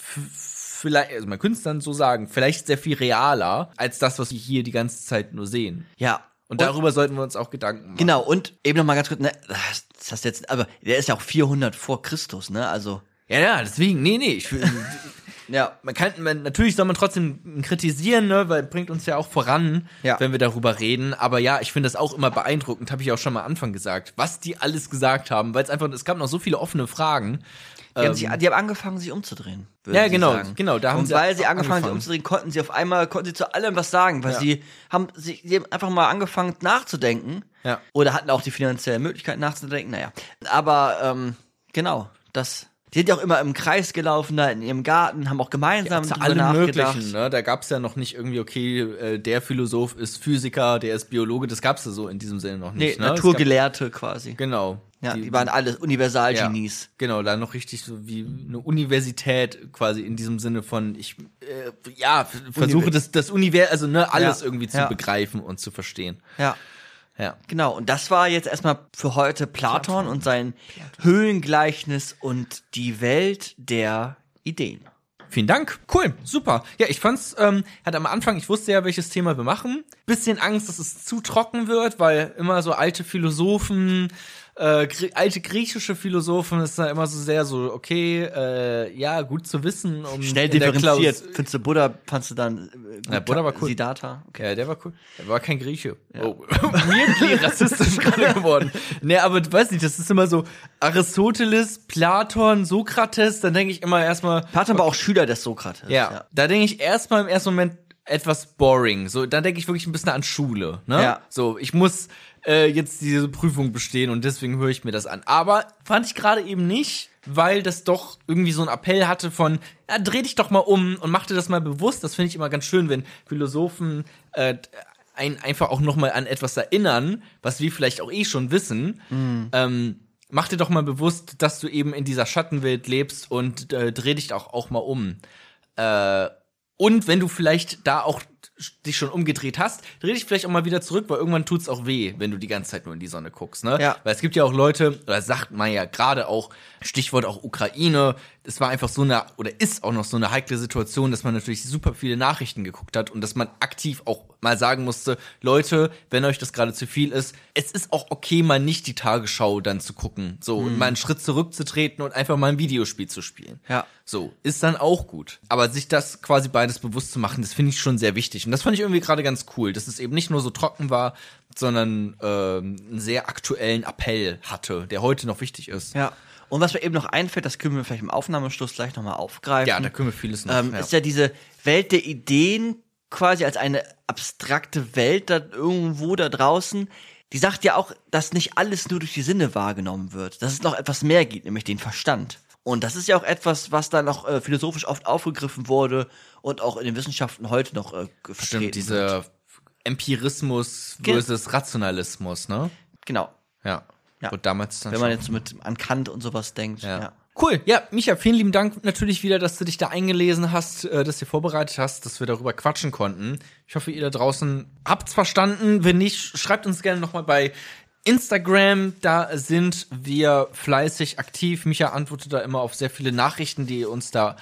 vielleicht, also man könnte es dann so sagen, vielleicht sehr viel realer als das, was wir hier die ganze Zeit nur sehen. Ja. Und darüber sollten wir uns auch Gedanken machen. Genau, und eben noch mal ganz kurz, ne, das, hast jetzt, aber der ist ja auch 400 vor Christus, ne, also. Ja, ja, deswegen, nee, nee, ich Ja. man kann, man, natürlich soll man trotzdem kritisieren, ne, weil bringt uns ja auch voran, Ja. wenn wir darüber reden. Aber ja, ich finde das auch immer beeindruckend, habe ich auch schon mal am Anfang gesagt, was die alles gesagt haben, weil es einfach, es gab noch so viele offene Fragen. Die, haben sich, die haben angefangen, sich umzudrehen. Ja, genau, sagen. genau, da haben Und sie weil sie angefangen, angefangen. sich umzudrehen, konnten sie auf einmal, konnten sie zu allem was sagen, weil Ja. sie haben, sie, sie haben einfach mal angefangen nachzudenken. Ja. Oder hatten auch die finanzielle Möglichkeit nachzudenken, naja. Aber, ähm, genau, das, die sind ja auch immer im Kreis gelaufen, da in ihrem Garten, haben auch gemeinsam allem nachgedacht. Möglichen. Ne? Da gab es ja noch nicht irgendwie, okay, äh, der Philosoph ist Physiker, der ist Biologe, das gab es ja so in diesem Sinne noch Nee, nicht. ne? Es gab- Naturgelehrte quasi. Genau. Ja, die, waren alles Universalgenies. Ja, genau, da noch richtig so wie eine Universität quasi in diesem Sinne von ich äh, ja versuche das das Univers also ne alles Ja, irgendwie zu ja. begreifen und zu verstehen. Ja. Ja. Genau, und das war jetzt erstmal für heute Platon und sein Höhlengleichnis und die Welt der Ideen. Vielen Dank. Cool, super. Ja, ich fand's, ähm, hatte am Anfang, ich wusste ja, welches Thema wir machen. Bisschen Angst, dass es zu trocken wird, weil immer so alte Philosophen, äh, alte griechische Philosophen ist da immer so sehr so, okay, äh, ja, gut zu wissen. Um Schnell differenziert. Findest du Buddha, fandst du dann äh, Ja, Buddha war cool. Siddhartha? Okay. Ja, der war cool. Er war kein Grieche. Oh, weirdly rassistisch gerade geworden. Nee, aber du weißt nicht, das ist immer so Aristoteles, Platon, Sokrates, dann denke ich immer erstmal, Platon war auch Schüler des Sokrates. ja, da denke ich erstmal im ersten Moment etwas boring. So, da denke ich wirklich ein bisschen an Schule, ne? Ja. So, ich muss äh, jetzt diese Prüfung bestehen und deswegen höre ich mir das an. Aber fand ich gerade eben nicht, weil das doch irgendwie so einen Appell hatte von, ja, dreh dich doch mal um und mach dir das mal bewusst. Das finde ich immer ganz schön, wenn Philosophen äh, einen einfach auch noch mal an etwas erinnern, was wir vielleicht auch eh schon wissen. Ähm, mach dir doch mal bewusst, dass du eben in dieser Schattenwelt lebst und äh, dreh dich auch, auch mal um. Äh, und wenn du vielleicht da auch dich schon umgedreht hast, dreh dich vielleicht auch mal wieder zurück, weil irgendwann tut's auch weh, wenn du die ganze Zeit nur in die Sonne guckst, ne? Ja. Weil es gibt ja auch Leute, oder sagt man ja gerade auch, Stichwort auch Ukraine, es war einfach so eine, oder ist auch noch so eine heikle Situation, dass man natürlich super viele Nachrichten geguckt hat und dass man aktiv auch mal sagen musste, Leute, wenn euch das gerade zu viel ist, es ist auch okay, mal nicht die Tagesschau dann zu gucken, so, und mal einen Schritt zurückzutreten und einfach mal ein Videospiel zu spielen. Ja. So, ist dann auch gut. Aber sich das quasi beides bewusst zu machen, das finde ich schon sehr wichtig. Und das fand ich irgendwie gerade ganz cool, dass es eben nicht nur so trocken war, sondern ähm, einen sehr aktuellen Appell hatte, der heute noch wichtig ist. Ja. Und was mir eben noch einfällt, das können wir vielleicht im Aufnahmeschluss gleich nochmal aufgreifen. Ja, da können wir vieles noch. ähm, ja. ist ja diese Welt der Ideen quasi als eine abstrakte Welt da irgendwo da draußen. Die sagt ja auch, dass nicht alles nur durch die Sinne wahrgenommen wird, dass es noch etwas mehr gibt, nämlich den Verstand. Und das ist ja auch etwas, was da noch äh, philosophisch oft aufgegriffen wurde und auch in den Wissenschaften heute noch äh, Stimmt, dieser Empirismus Ge- versus Rationalismus, ne? Genau. Ja. Ja. Und damals dann Wenn man jetzt mit an Kant und sowas denkt. Ja. ja. Cool. Ja, Micha, vielen lieben Dank natürlich wieder, dass du dich da eingelesen hast, äh, dass du vorbereitet hast, dass wir darüber quatschen konnten. Ich hoffe, ihr da draußen habt's verstanden. Wenn nicht, schreibt uns gerne nochmal bei Instagram. Da sind wir fleißig aktiv. Micha antwortet da immer auf sehr viele Nachrichten, die ihr uns da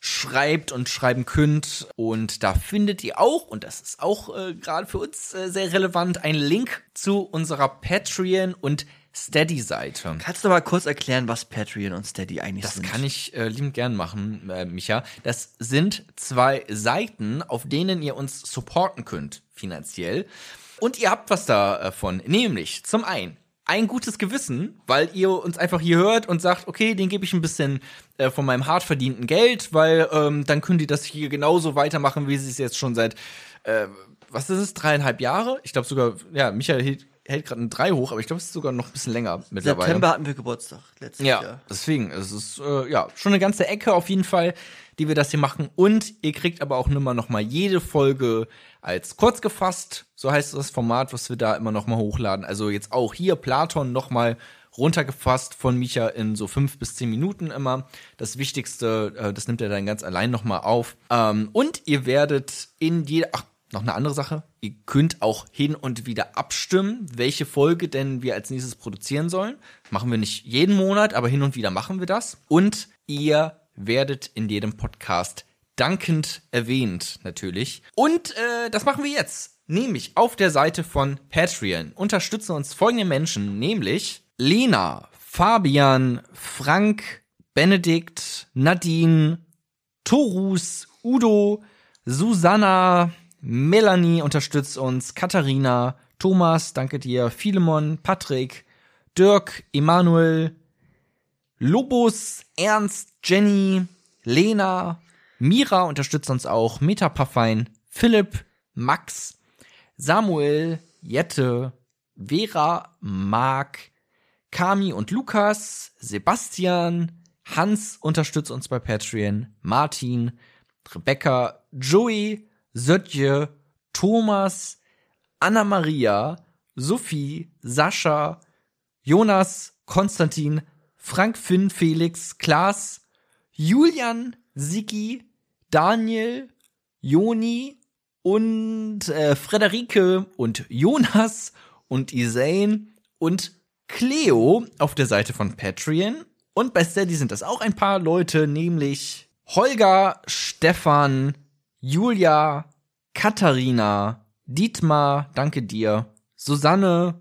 schreibt und schreiben könnt. Und da findet ihr auch, und das ist auch äh, gerade für uns äh, sehr relevant, einen Link zu unserer Patreon- und Steady-Seite. Kannst du mal kurz erklären, was Patreon und Steady eigentlich Das sind? kann ich äh, liebend gern machen, äh, Micha. Das sind zwei Seiten, auf denen ihr uns supporten könnt, finanziell. Und ihr habt was davon, nämlich zum einen ein gutes Gewissen, weil ihr uns einfach hier hört und sagt, okay, den gebe ich ein bisschen äh, von meinem hart verdienten Geld, weil ähm, dann können die das hier genauso weitermachen, wie sie es jetzt schon seit, äh, was ist es, dreieinhalb Jahre? Ich glaube sogar, ja, Michael hält, gerade ein Drei hoch, aber ich glaube, es ist sogar noch ein bisschen länger mittlerweile. September hatten wir Geburtstag letztes Ja, Jahr. deswegen, es ist äh, ja schon eine ganze Ecke auf jeden Fall, die wir das hier machen. Und ihr kriegt aber auch immer noch mal jede Folge als kurz gefasst, so heißt das Format, was wir da immer noch mal hochladen. Also jetzt auch hier Platon noch mal runtergefasst von Micha in so fünf bis zehn Minuten immer. Das Wichtigste, äh, das nimmt er dann ganz allein noch mal auf. Ähm, und ihr werdet in jeder, ach, noch eine andere Sache. Ihr könnt auch hin und wieder abstimmen, welche Folge denn wir als nächstes produzieren sollen. Machen wir nicht jeden Monat, aber hin und wieder machen wir das. Und ihr werdet in jedem Podcast dankend erwähnt, natürlich. Und äh, das machen wir jetzt. Nämlich auf der Seite von Patreon unterstützen uns folgende Menschen, nämlich Lena, Fabian, Frank, Benedikt, Nadine, Torus, Udo, Susanna, Melanie unterstützt uns, Katharina, Thomas, danke dir, Philemon, Patrick, Dirk, Emanuel, Lobos, Ernst, Jenny, Lena, Mira unterstützt uns auch, Metapaffein, Philipp, Max, Samuel, Jette, Vera, Marc, Kami und Lukas, Sebastian, Hans unterstützt uns bei Patreon, Martin, Rebecca, Joey, Sötje, Thomas, Anna-Maria, Sophie, Sascha, Jonas, Konstantin, Frank, Finn, Felix, Klaas, Julian, Sigi, Daniel, Joni und äh, Frederike und Jonas und Isain und Cleo auf der Seite von Patreon. Und bei Steady sind das auch ein paar Leute, nämlich Holger, Stefan, Julia, Katharina, Dietmar, danke dir, Susanne,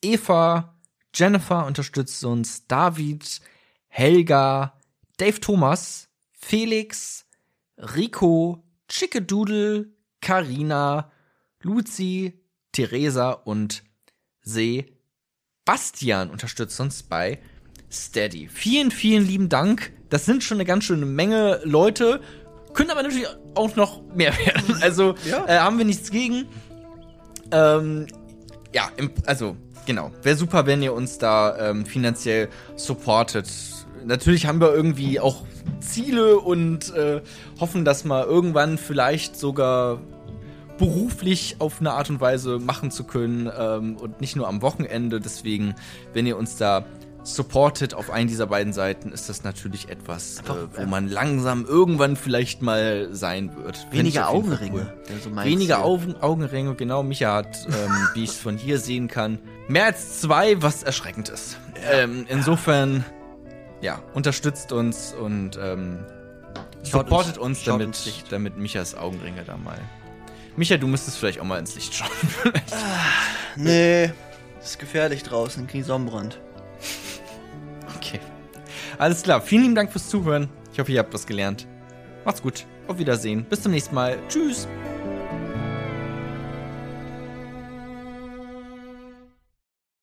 Eva, Jennifer unterstützt uns, David, Helga, Dave Thomas, Felix, Rico, Chickedoodle, Karina, Luzi, Theresa und Sebastian unterstützt uns bei Steady. Vielen, vielen lieben Dank. Das sind schon eine ganz schöne Menge Leute. Können aber natürlich auch noch mehr werden. Also äh, haben wir nichts gegen. Ähm, ja, im, also genau. Wäre super, wenn ihr uns da ähm, finanziell supportet. Natürlich haben wir irgendwie auch Ziele und äh, hoffen, das mal irgendwann vielleicht sogar beruflich auf eine Art und Weise machen zu können ähm, und nicht nur am Wochenende. Deswegen, wenn ihr uns da supportet auf einen dieser beiden Seiten, ist das natürlich etwas, äh, wo man langsam irgendwann vielleicht mal sein wird. Weniger Augenringe. cool. wäre so mein Weniger. Augen, Augenringe, genau. Micha hat, ähm, wie ich es von hier sehen kann, mehr als zwei, was erschreckend ist. Ähm, insofern, ja, unterstützt uns und ähm, supportet uns- uns, damit, damit Michas Augenringe da mal. Micha, du müsstest vielleicht auch mal ins Licht schauen. vielleicht. Nee, ist gefährlich draußen, krieg Sonnenbrand. Alles klar. Vielen lieben Dank fürs Zuhören. Ich hoffe, ihr habt was gelernt. Macht's gut. Auf Wiedersehen. Bis zum nächsten Mal. Tschüss.